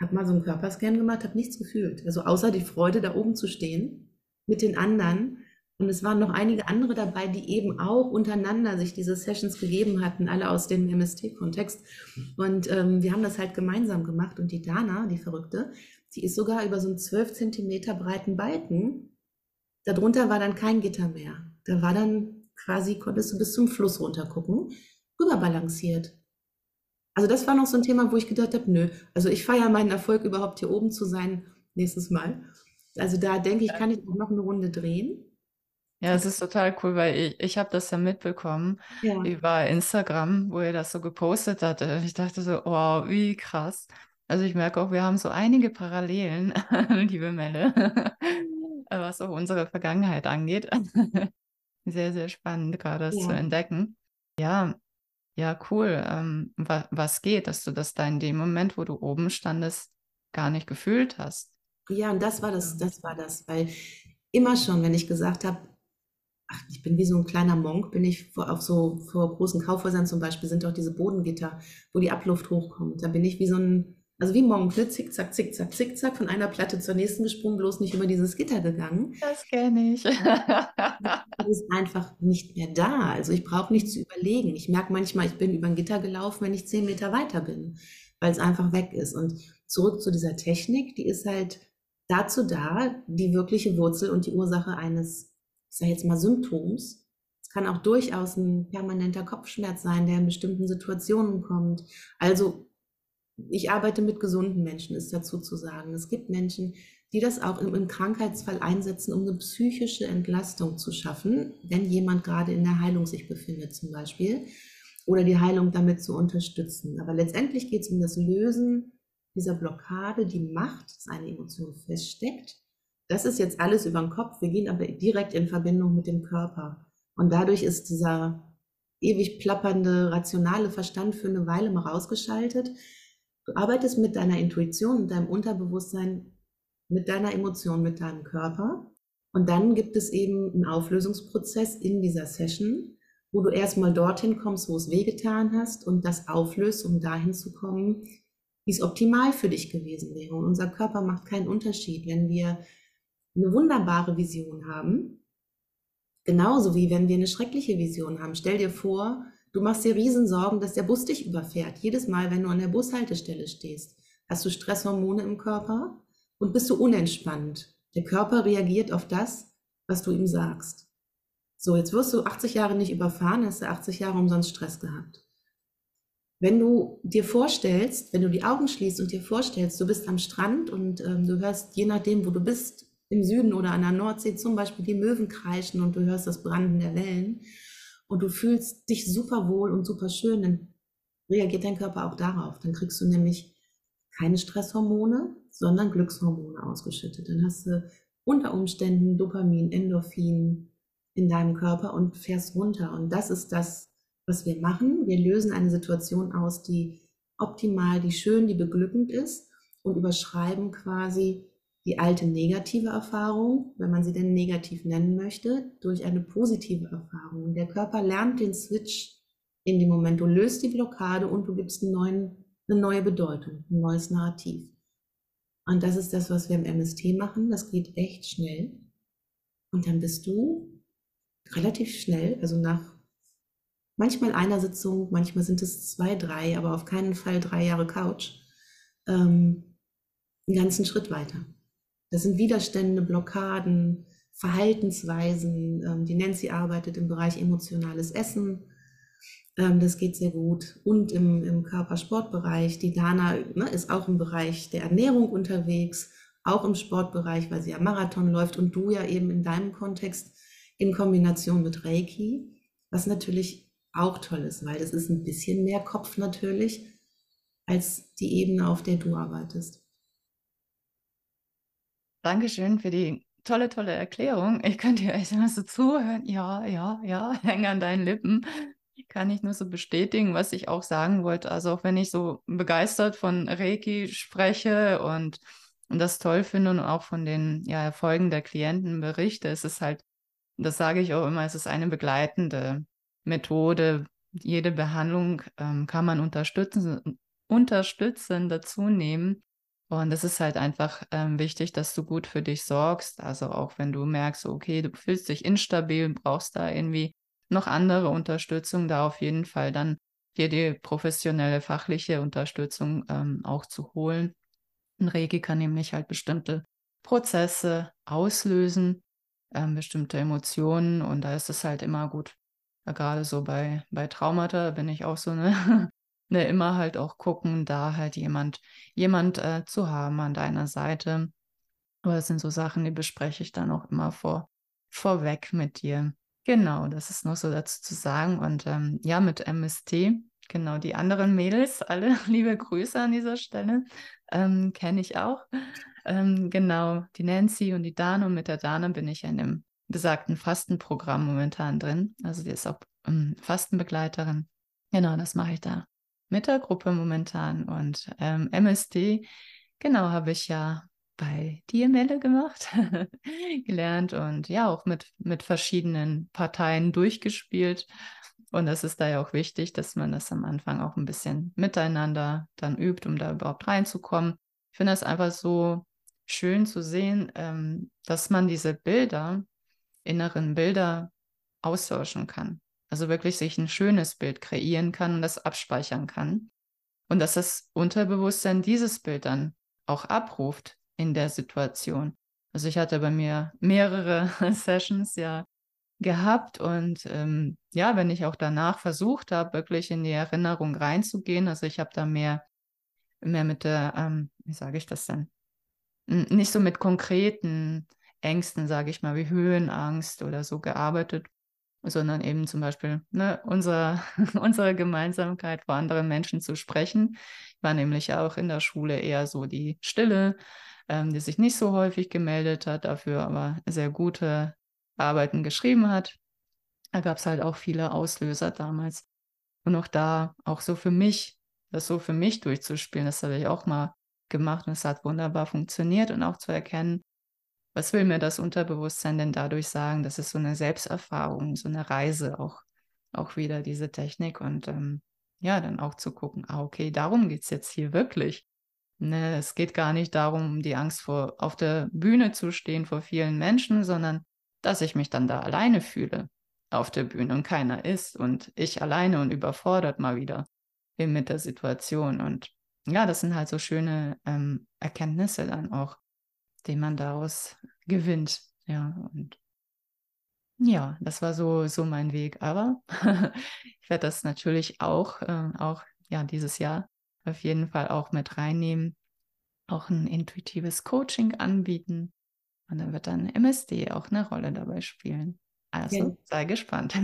habe mal so einen Körperscan gemacht, habe nichts gefühlt. Also außer die Freude, da oben zu stehen mit den anderen. Und es waren noch einige andere dabei, die eben auch untereinander sich diese Sessions gegeben hatten, alle aus dem MST-Kontext. Und ähm, wir haben das halt gemeinsam gemacht. Und die Dana, die Verrückte, die ist sogar über so einen 12 Zentimeter breiten Balken. Darunter war dann kein Gitter mehr. Da war dann quasi, konntest du bis zum Fluss runter gucken, rüberbalanciert. Also das war noch so ein Thema, wo ich gedacht habe, nö, also ich feiere meinen Erfolg überhaupt hier oben zu sein nächstes Mal. Also da denke ich, kann ich auch noch eine Runde drehen. Ja, es ist total cool, weil ich, ich habe das ja mitbekommen Ja, über Instagram, wo ihr das so gepostet hatte. Ich dachte so, wow, wie krass. Also ich merke auch, wir haben so einige Parallelen, liebe Melle, was auch unsere Vergangenheit angeht. Sehr, sehr spannend, gerade das zu ja. entdecken. Ja, ja, cool. Ähm, wa was geht, dass du das da in dem Moment, wo du oben standest, gar nicht gefühlt hast? Ja, und das war das, das war das, weil immer schon, wenn ich gesagt habe, ach, ich bin wie so ein kleiner Monk, bin ich vor, auf so vor großen Kaufhäusern zum Beispiel sind doch diese Bodengitter, wo die Abluft hochkommt. Da bin ich wie so ein, also wie Monk, ne? zickzack, zickzack, zickzack, von einer Platte zur nächsten gesprungen, bloß nicht über dieses Gitter gegangen. Das kenne ich. Das ist einfach nicht mehr da. Also ich brauche nicht zu überlegen. Ich merke manchmal, ich bin über ein Gitter gelaufen, wenn ich zehn Meter weiter bin, weil es einfach weg ist. Und zurück zu dieser Technik, die ist halt dazu da, die wirkliche Wurzel und die Ursache eines, ich sage jetzt mal, Symptoms. Es kann auch durchaus ein permanenter Kopfschmerz sein, der in bestimmten Situationen kommt. Also ich arbeite mit gesunden Menschen, ist dazu zu sagen. Es gibt Menschen, die das auch im, im Krankheitsfall einsetzen, um eine psychische Entlastung zu schaffen, wenn jemand gerade in der Heilung sich befindet zum Beispiel, oder die Heilung damit zu unterstützen. Aber letztendlich geht es um das Lösen dieser Blockade, die macht, dass eine Emotion feststeckt. Das ist jetzt alles über den Kopf. Wir gehen aber direkt in Verbindung mit dem Körper. Und dadurch ist dieser ewig plappernde, rationale Verstand für eine Weile mal rausgeschaltet. Du arbeitest mit deiner Intuition, mit deinem Unterbewusstsein, mit deiner Emotion, mit deinem Körper. Und dann gibt es eben einen Auflösungsprozess in dieser Session, wo du erstmal dorthin kommst, wo es wehgetan hast und das auflöst, um dahin zu kommen, wie es optimal für dich gewesen wäre. Und unser Körper macht keinen Unterschied, wenn wir eine wunderbare Vision haben, genauso wie wenn wir eine schreckliche Vision haben. Stell dir vor, du machst dir Riesensorgen, dass der Bus dich überfährt. Jedes Mal, wenn du an der Bushaltestelle stehst, hast du Stresshormone im Körper und bist du unentspannt. Der Körper reagiert auf das, was du ihm sagst. So, jetzt wirst du 80 Jahre nicht überfahren, hast du 80 Jahre umsonst Stress gehabt. Wenn du dir vorstellst, wenn du die Augen schließt und dir vorstellst, du bist am Strand und ähm, du hörst, je nachdem, wo du bist, im Süden oder an der Nordsee zum Beispiel die Möwen kreischen und du hörst das Branden der Wellen und du fühlst dich super wohl und super schön, dann reagiert dein Körper auch darauf. Dann kriegst du nämlich keine Stresshormone, sondern Glückshormone ausgeschüttet. Dann hast du unter Umständen Dopamin, Endorphin in deinem Körper und fährst runter. Und das ist das, was wir machen. Wir lösen eine Situation aus, die optimal, die schön, die beglückend ist und überschreiben quasi die alte negative Erfahrung, wenn man sie denn negativ nennen möchte, durch eine positive Erfahrung. Der Körper lernt den Switch in dem Moment. Du löst die Blockade und du gibst neuen, eine neue Bedeutung, ein neues Narrativ. Und das ist das, was wir im MST machen. Das geht echt schnell. Und dann bist du relativ schnell, also nach manchmal einer Sitzung, manchmal sind es zwei, drei, aber auf keinen Fall drei Jahre Couch, ähm, einen ganzen Schritt weiter. Das sind Widerstände, Blockaden, Verhaltensweisen. Ähm, die Nancy arbeitet im Bereich emotionales Essen. Ähm, das geht sehr gut. Und im, im Körpersportbereich. Die Dana ne, ist auch im Bereich der Ernährung unterwegs, auch im Sportbereich, weil sie ja Marathon läuft und du ja eben in deinem Kontext in Kombination mit Reiki, was natürlich auch toll ist, weil das ist ein bisschen mehr Kopf natürlich als die Ebene, auf der du arbeitest. Dankeschön für die tolle, tolle Erklärung. Ich könnte dir echt so zuhören. Ja, ja, ja, hänge an deinen Lippen. Kann ich nur so bestätigen, was ich auch sagen wollte. Also auch wenn ich so begeistert von Reiki spreche und, und das toll finde und auch von den ja, Erfolgen der Klienten berichte, es ist halt, das sage ich auch immer, es ist eine begleitende Methode. Jede Behandlung ähm, kann man unterstützen, unterstützen dazu nehmen Und es ist halt einfach ähm, wichtig, dass du gut für dich sorgst. Also auch wenn du merkst, okay, du fühlst dich instabil, brauchst da irgendwie noch andere Unterstützung, da auf jeden Fall dann dir die professionelle, fachliche Unterstützung ähm, auch zu holen. Ein Reiki kann nämlich halt bestimmte Prozesse auslösen, ähm, bestimmte Emotionen und da ist es halt immer gut. Ja, gerade so bei, bei Traumata bin ich auch so eine ne, immer halt auch gucken, da halt jemand, jemand äh, zu haben an deiner Seite. Aber das sind so Sachen, die bespreche ich dann auch immer vor, vorweg mit dir. Genau, das ist noch so dazu zu sagen. Und ähm, ja, mit MST, genau, die anderen Mädels, alle liebe Grüße an dieser Stelle, ähm, kenne ich auch. Ähm, genau, die Nancy und die Dana. Und mit der Dana bin ich in dem besagten Fastenprogramm momentan drin. Also die ist auch ähm, Fastenbegleiterin. Genau, das mache ich da mit der Gruppe momentan. Und ähm, MSD, genau, habe ich ja bei dir, Melle, gemacht, gelernt und ja, auch mit, mit verschiedenen Parteien durchgespielt. Und das ist da ja auch wichtig, dass man das am Anfang auch ein bisschen miteinander dann übt, um da überhaupt reinzukommen. Ich finde das einfach so schön zu sehen, ähm, dass man diese Bilder, inneren Bilder austauschen kann. Also wirklich sich ein schönes Bild kreieren kann und das abspeichern kann. Und dass das Unterbewusstsein dieses Bild dann auch abruft in der Situation. Also ich hatte bei mir mehrere Sessions ja gehabt und ähm, ja, wenn ich auch danach versucht habe, wirklich in die Erinnerung reinzugehen, also ich habe da mehr, mehr mit der, ähm, wie sage ich das denn? Nicht so mit konkreten Ängsten, sage ich mal, wie Höhenangst oder so gearbeitet, sondern eben zum Beispiel ne, unsere, unsere Gemeinsamkeit vor anderen Menschen zu sprechen. Ich war nämlich auch in der Schule eher so die Stille, ähm, die sich nicht so häufig gemeldet hat, dafür aber sehr gute Arbeiten geschrieben hat. Da gab es halt auch viele Auslöser damals. Und auch da, auch so für mich, das so für mich durchzuspielen, das habe ich auch mal gemacht und es hat wunderbar funktioniert und auch zu erkennen, was will mir das Unterbewusstsein denn dadurch sagen? Das ist so eine Selbsterfahrung, so eine Reise auch, auch wieder diese Technik und ähm, ja, dann auch zu gucken, ah, okay, darum geht es jetzt hier wirklich. Ne, es geht gar nicht darum, die Angst vor, auf der Bühne zu stehen vor vielen Menschen, sondern dass ich mich dann da alleine fühle auf der Bühne und keiner ist und ich alleine und überfordert mal wieder mit der Situation. Und ja, das sind halt so schöne ähm, Erkenntnisse dann auch, den man daraus gewinnt. Ja, und ja, das war so, so mein Weg. Aber ich werde das natürlich auch, äh, auch ja, dieses Jahr auf jeden Fall auch mit reinnehmen, auch ein intuitives Coaching anbieten. Und dann wird dann MSD auch eine Rolle dabei spielen. Also ja. sei gespannt.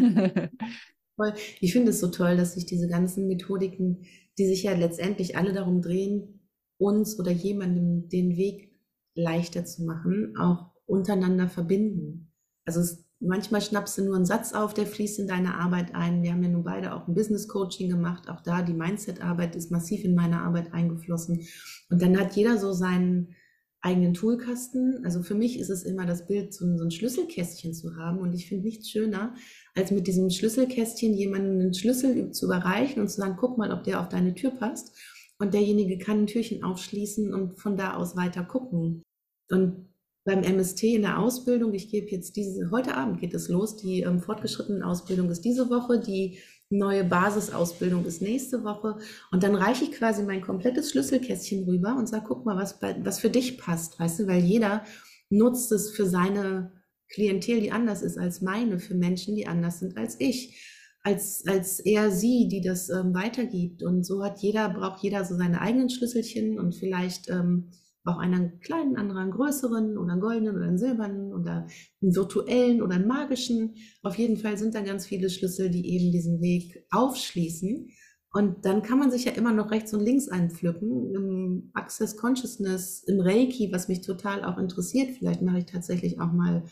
Ich finde es so toll, dass sich diese ganzen Methodiken, die sich ja letztendlich alle darum drehen, uns oder jemandem den Weg leichter zu machen, auch untereinander verbinden. Also es, manchmal schnappst du nur einen Satz auf, der fließt in deine Arbeit ein. Wir haben ja nun beide auch ein Business Coaching gemacht. Auch da die Mindset-Arbeit ist massiv in meine Arbeit eingeflossen. Und dann hat jeder so seinen eigenen Toolkasten. Also für mich ist es immer das Bild, so ein, Schlüsselkästchen zu haben. Und ich finde nichts schöner, als mit diesem Schlüsselkästchen jemanden einen Schlüssel zu überreichen und zu sagen, guck mal, ob der auf deine Tür passt. Und derjenige kann ein Türchen aufschließen und von da aus weiter gucken. Und beim MST in der Ausbildung, ich gebe jetzt diese, heute Abend geht es los, die ähm, fortgeschrittene Ausbildung ist diese Woche, die neue Basisausbildung ist nächste Woche. Und dann reiche ich quasi mein komplettes Schlüsselkästchen rüber und sage, guck mal, was, was für dich passt, weißt du, weil jeder nutzt es für seine Klientel, die anders ist als meine, für Menschen, die anders sind als ich, als, als er sie, die das ähm, weitergibt. Und so hat jeder, braucht jeder so seine eigenen Schlüsselchen und vielleicht ähm, auch einen kleinen, anderen einen größeren oder einen goldenen oder einen silbernen oder einen virtuellen oder einen magischen. Auf jeden Fall sind da ganz viele Schlüssel, die eben diesen Weg aufschließen. Und dann kann man sich ja immer noch rechts und links einpflücken. Im Access Consciousness, im Reiki, was mich total auch interessiert. Vielleicht mache ich tatsächlich auch mal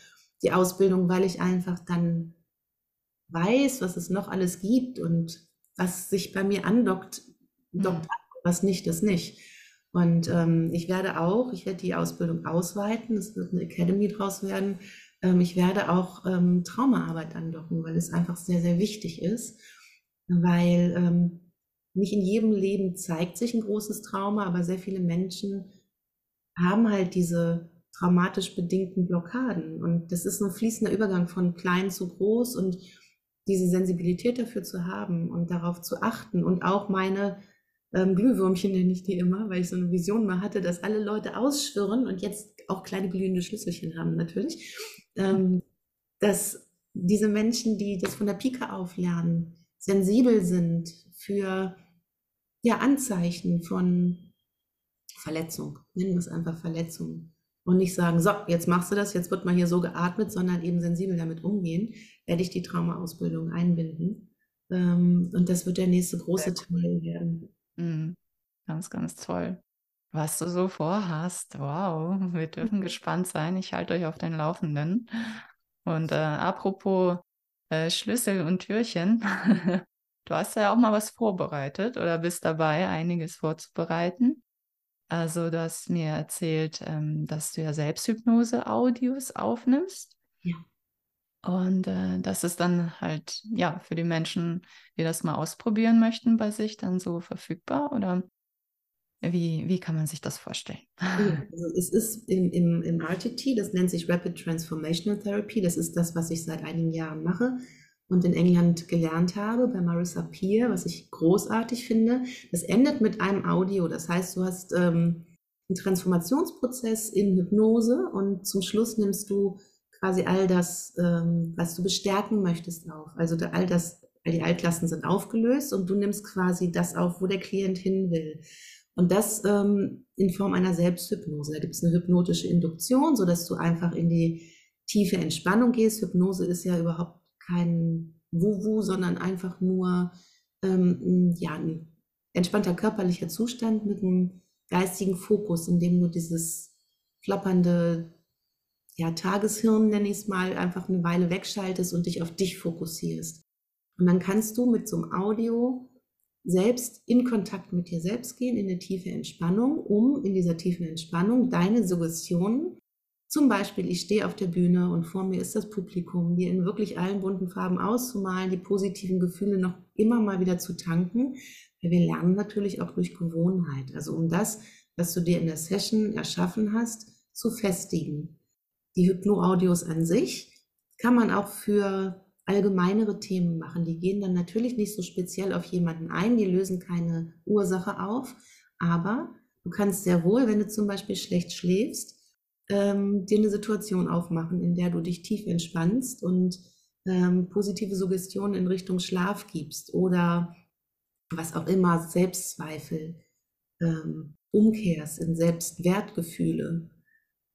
die Ausbildung, weil ich einfach dann weiß, was es noch alles gibt und was sich bei mir andockt, dockt, mhm. was nicht, das nicht. Und ähm, ich werde auch, ich werde die Ausbildung ausweiten, es wird eine Academy draus werden. Ähm, ich werde auch ähm, Traumaarbeit andocken, weil es einfach sehr, sehr wichtig ist, weil ähm, nicht in jedem Leben zeigt sich ein großes Trauma, aber sehr viele Menschen haben halt diese traumatisch bedingten Blockaden. Und das ist ein fließender Übergang von klein zu groß und diese Sensibilität dafür zu haben und darauf zu achten und auch meine ähm, Glühwürmchen nenne ich die immer, weil ich so eine Vision mal hatte, dass alle Leute ausschwirren und jetzt auch kleine glühende Schlüsselchen haben natürlich, ähm, dass diese Menschen, die das von der Pike auf lernen, sensibel sind für ja, Anzeichen von Verletzung, nennen wir es einfach Verletzung. Und nicht sagen, so, jetzt machst du das, jetzt wird mal hier so geatmet, sondern eben sensibel damit umgehen, werde ich die Traumaausbildung einbinden. Ähm, und das wird der nächste große Teil werden. Mhm. Ganz, ganz toll. Was du so vorhast. Wow, wir dürfen gespannt sein. Ich halte euch auf den Laufenden. Und äh, apropos äh, Schlüssel und Türchen, du hast ja auch mal was vorbereitet oder bist dabei, einiges vorzubereiten. Also du hast mir erzählt, ähm, dass du ja Selbsthypnose-Audios aufnimmst. Ja. Und äh, das ist dann halt, ja, für die Menschen, die das mal ausprobieren möchten bei sich, dann so verfügbar? Oder wie, wie kann man sich das vorstellen? Also es ist im, im, im RTT, das nennt sich Rapid Transformational Therapy, das ist das, was ich seit einigen Jahren mache und in England gelernt habe bei Marissa Peer, was ich großartig finde. Das endet mit einem Audio, das heißt, du hast ähm, einen Transformationsprozess in Hypnose und zum Schluss nimmst du quasi all das, ähm, was du bestärken möchtest, auf. Also all das, all die Altlasten sind aufgelöst und du nimmst quasi das auf, wo der Klient hin will. Und das ähm, in Form einer Selbsthypnose. Da gibt es eine hypnotische Induktion, sodass du einfach in die tiefe Entspannung gehst. Hypnose ist ja überhaupt kein Wu-Wu, sondern einfach nur ähm, ja, ein entspannter körperlicher Zustand mit einem geistigen Fokus, in dem du dieses flappernde ja, Tageshirn, nenne ich es mal, einfach eine Weile wegschaltest und dich auf dich fokussierst. Und dann kannst du mit so einem Audio selbst in Kontakt mit dir selbst gehen, in eine tiefe Entspannung, um in dieser tiefen Entspannung deine Suggestionen, zum Beispiel ich stehe auf der Bühne und vor mir ist das Publikum, die in wirklich allen bunten Farben auszumalen, die positiven Gefühle noch immer mal wieder zu tanken, weil wir lernen natürlich auch durch Gewohnheit, also um das, was du dir in der Session erschaffen hast, zu festigen die Hypno-Audios an sich kann man auch für allgemeinere Themen machen. Die gehen dann natürlich nicht so speziell auf jemanden ein, die lösen keine Ursache auf, aber du kannst sehr wohl, wenn du zum Beispiel schlecht schläfst, ähm, dir eine Situation aufmachen, in der du dich tief entspannst und ähm, positive Suggestionen in Richtung Schlaf gibst oder was auch immer, Selbstzweifel, ähm, umkehrst in Selbstwertgefühle.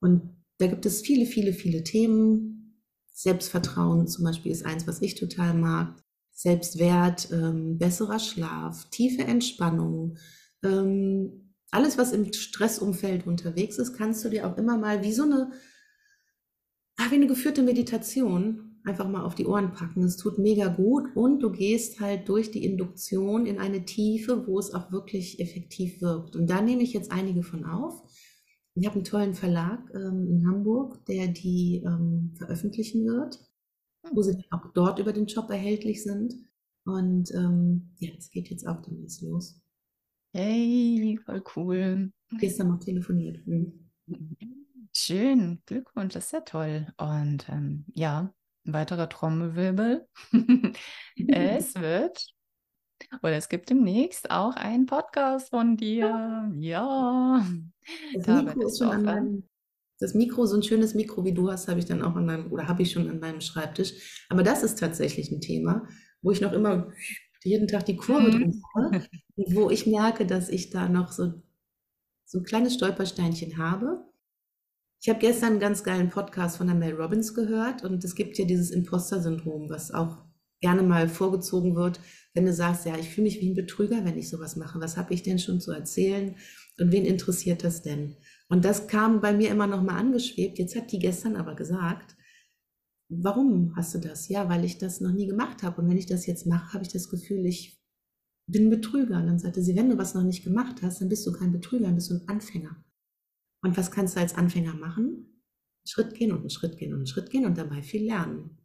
Und da gibt es viele, viele, viele Themen. Selbstvertrauen zum Beispiel ist eins, was ich total mag. Selbstwert, ähm, besserer Schlaf, tiefe Entspannung. Ähm, alles, was im Stressumfeld unterwegs ist, kannst du dir auch immer mal wie so eine, wie eine geführte Meditation einfach mal auf die Ohren packen. Es tut mega gut und du gehst halt durch die Induktion in eine Tiefe, wo es auch wirklich effektiv wirkt. Und da nehme ich jetzt einige von auf. Ich habe einen tollen Verlag ähm, in Hamburg, der die ähm, veröffentlichen wird, hm. wo sie auch dort über den Job erhältlich sind. Und ähm, ja, das geht jetzt auch demnächst los. Hey, voll cool. Gestern noch telefoniert. Mhm. Schön, Glückwunsch, das ist ja toll. Und ähm, ja, ein weiterer Trommelwirbel. es wird oder es gibt demnächst auch einen Podcast von dir. Ja. Das Mikro ist schon an meinem, das Mikro, so ein schönes Mikro wie du hast, habe ich dann auch an meinem, oder habe ich schon an meinem Schreibtisch. Aber das ist tatsächlich ein Thema, wo ich noch immer jeden Tag die Kurve mhm. drum mache, wo ich merke, dass ich da noch so, so ein kleines Stolpersteinchen habe. Ich habe gestern einen ganz geilen Podcast von der Mel Robbins gehört und es gibt ja dieses Imposter-Syndrom, was auch gerne mal vorgezogen wird, wenn du sagst, ja, ich fühle mich wie ein Betrüger, wenn ich sowas mache. Was habe ich denn schon zu erzählen? Und wen interessiert das denn? Und das kam bei mir immer noch mal angeschwebt. Jetzt hat die gestern aber gesagt, warum hast du das? Ja, weil ich das noch nie gemacht habe. Und wenn ich das jetzt mache, habe ich das Gefühl, ich bin Betrüger. Und dann sagte sie, wenn du was noch nicht gemacht hast, dann bist du kein Betrüger, dann bist du ein Anfänger. Und was kannst du als Anfänger machen? Einen Schritt gehen und einen Schritt gehen und einen Schritt gehen und dabei viel lernen.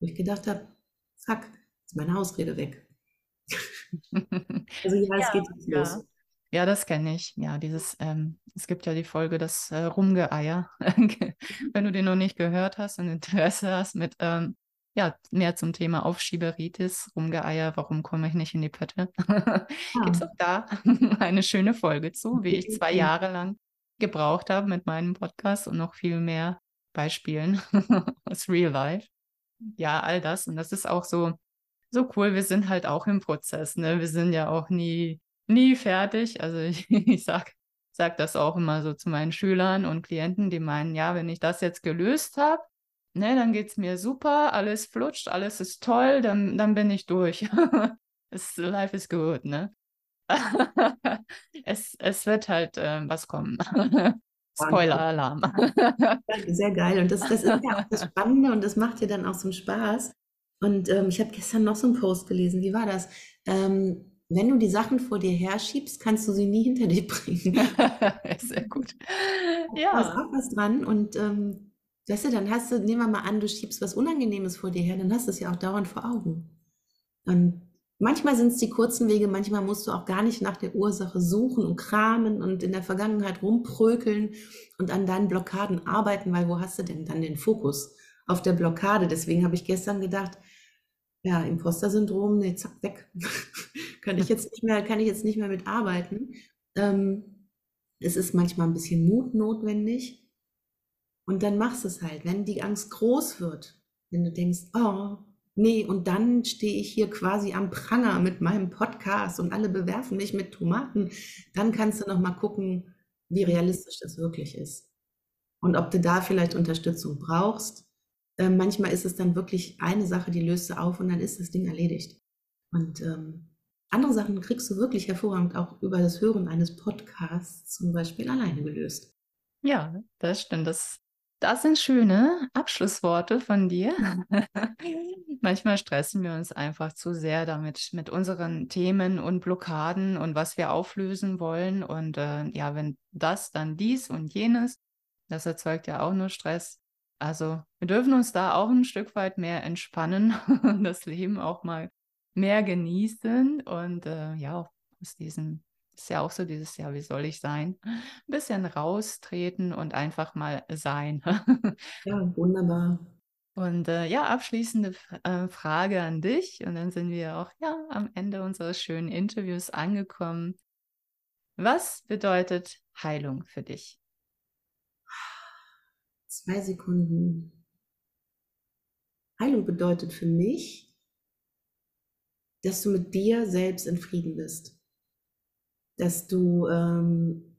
Wo ich gedacht habe, zack, ist meine Ausrede weg. also ja, es ja, geht jetzt ja. los. Ja, das kenne ich. Ja, dieses, ähm, es gibt ja die Folge das äh, Rumgeeier. Wenn du den noch nicht gehört hast und Interesse hast mit ähm, ja, mehr zum Thema Aufschieberitis, Rumgeeier, warum komme ich nicht in die Pötte? Gibt es auch da eine schöne Folge zu, wie ich zwei Jahre lang gebraucht habe mit meinem Podcast und noch viel mehr Beispielen aus Real Life. Ja, all das. Und das ist auch so, so cool. Wir sind halt auch im Prozess. Ne? Wir sind ja auch nie nie fertig. Also ich, ich sage sag das auch immer so zu meinen Schülern und Klienten, die meinen, ja, wenn ich das jetzt gelöst habe, ne, dann geht es mir super, alles flutscht, alles ist toll, dann, dann bin ich durch. es, life is good, ne? es, es wird halt äh, was kommen. Spoiler-Alarm. Sehr geil. Und das, das ist ja auch das Spannende und das macht dir dann auch so einen Spaß. Und ähm, ich habe gestern noch so einen Post gelesen. Wie war das? Ähm, wenn du die Sachen vor dir herschiebst, kannst du sie nie hinter dich bringen. Sehr gut. Ja. Da ist auch was dran. Und ähm, weißt du, dann hast du, nehmen wir mal an, du schiebst was Unangenehmes vor dir her, dann hast du es ja auch dauernd vor Augen. Und manchmal sind es die kurzen Wege, manchmal musst du auch gar nicht nach der Ursache suchen und kramen und in der Vergangenheit rumprökeln und an deinen Blockaden arbeiten, weil wo hast du denn dann den Fokus? Auf der Blockade. Deswegen habe ich gestern gedacht, ja, Imposter-Syndrom, nee, zack, weg. kann ich jetzt nicht mehr, kann ich jetzt nicht mehr mitarbeiten. Ähm, es ist manchmal ein bisschen Mut notwendig. Und dann machst du es halt, wenn die Angst groß wird, wenn du denkst, oh, nee, und dann stehe ich hier quasi am Pranger mit meinem Podcast und alle bewerfen mich mit Tomaten, dann kannst du noch mal gucken, wie realistisch das wirklich ist. Und ob du da vielleicht Unterstützung brauchst. Äh, manchmal ist es dann wirklich eine Sache, die löst du auf und dann ist das Ding erledigt. Und ähm, andere Sachen kriegst du wirklich hervorragend auch über das Hören eines Podcasts zum Beispiel alleine gelöst. Ja, das stimmt. Das, das sind schöne Abschlussworte von dir. Manchmal stressen wir uns einfach zu sehr damit, mit unseren Themen und Blockaden und was wir auflösen wollen. Und äh, ja, wenn das, dann dies und jenes, das erzeugt ja auch nur Stress. Also wir dürfen uns da auch ein Stück weit mehr entspannen und das Leben auch mal mehr genießen und äh, ja, aus diesem, ist ja auch so dieses, ja, wie soll ich sein? Ein bisschen raustreten und einfach mal sein. ja, wunderbar. Und äh, ja, abschließende äh, Frage an dich. Und dann sind wir auch ja am Ende unseres schönen Interviews angekommen. Was bedeutet Heilung für dich? Zwei Sekunden. Heilung bedeutet für mich, dass du mit dir selbst in Frieden bist, dass du ähm,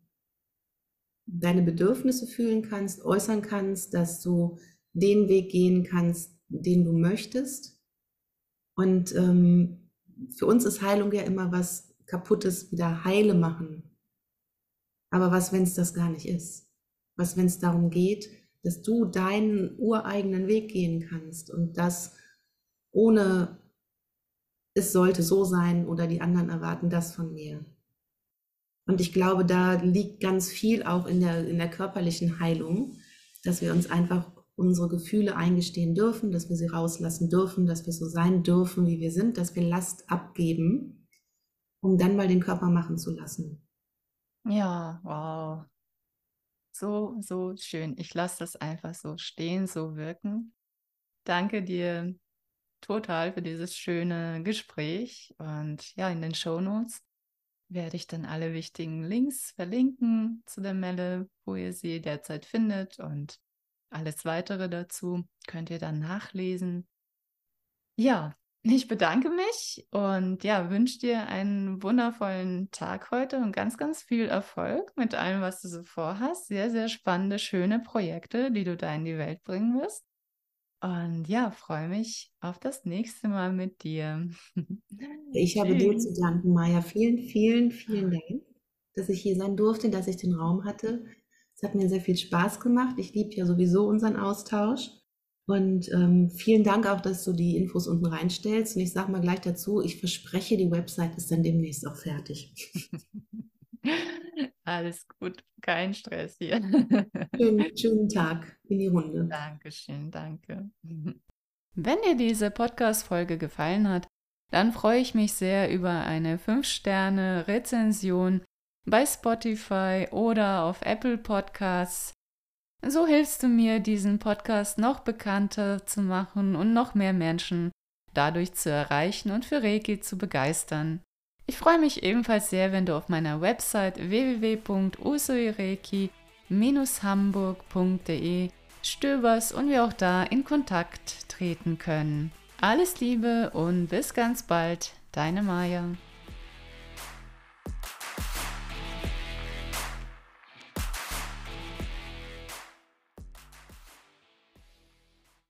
deine Bedürfnisse fühlen kannst, äußern kannst, dass du den Weg gehen kannst, den du möchtest. Und ähm, für uns ist Heilung ja immer was Kaputtes wieder heile machen. Aber was, wenn es das gar nicht ist? Was, wenn es darum geht, dass du deinen ureigenen Weg gehen kannst und das ohne es sollte so sein oder die anderen erwarten das von mir. Und ich glaube, da liegt ganz viel auch in der, in der körperlichen Heilung, dass wir uns einfach unsere Gefühle eingestehen dürfen, dass wir sie rauslassen dürfen, dass wir so sein dürfen, wie wir sind, dass wir Last abgeben, um dann mal den Körper machen zu lassen. Ja, wow. So, so schön. Ich lasse das einfach so stehen, so wirken. Danke dir total für dieses schöne Gespräch. Und ja, in den Show Notes werde ich dann alle wichtigen Links verlinken zu der Melle, wo ihr sie derzeit findet und alles weitere dazu könnt ihr dann nachlesen. Ja, ich bedanke mich und ja, wünsche dir einen wundervollen Tag heute und ganz, ganz viel Erfolg mit allem, was du so vorhast. Sehr, sehr spannende, schöne Projekte, die du da in die Welt bringen wirst. Und ja, freue mich auf das nächste Mal mit dir. Ich habe dir zu danken, Maja. Vielen, vielen, vielen Dank, dass ich hier sein durfte, dass ich den Raum hatte. Es hat mir sehr viel Spaß gemacht. Ich liebe ja sowieso unseren Austausch. Und ähm, vielen Dank auch, dass du die Infos unten reinstellst. Und ich sage mal gleich dazu, ich verspreche, die Website ist dann demnächst auch fertig. Alles gut, kein Stress hier. Schönen, schönen Tag in die Runde. Dankeschön, danke. Wenn dir diese Podcast-Folge gefallen hat, dann freue ich mich sehr über eine 5-Sterne-Rezension bei Spotify oder auf Apple Podcasts. So hilfst du mir, diesen Podcast noch bekannter zu machen und noch mehr Menschen dadurch zu erreichen und für Reiki zu begeistern. Ich freue mich ebenfalls sehr, wenn du auf meiner Website www.usuireiki-hamburg.de stöberst und wir auch da in Kontakt treten können. Alles Liebe und bis ganz bald, deine Maja.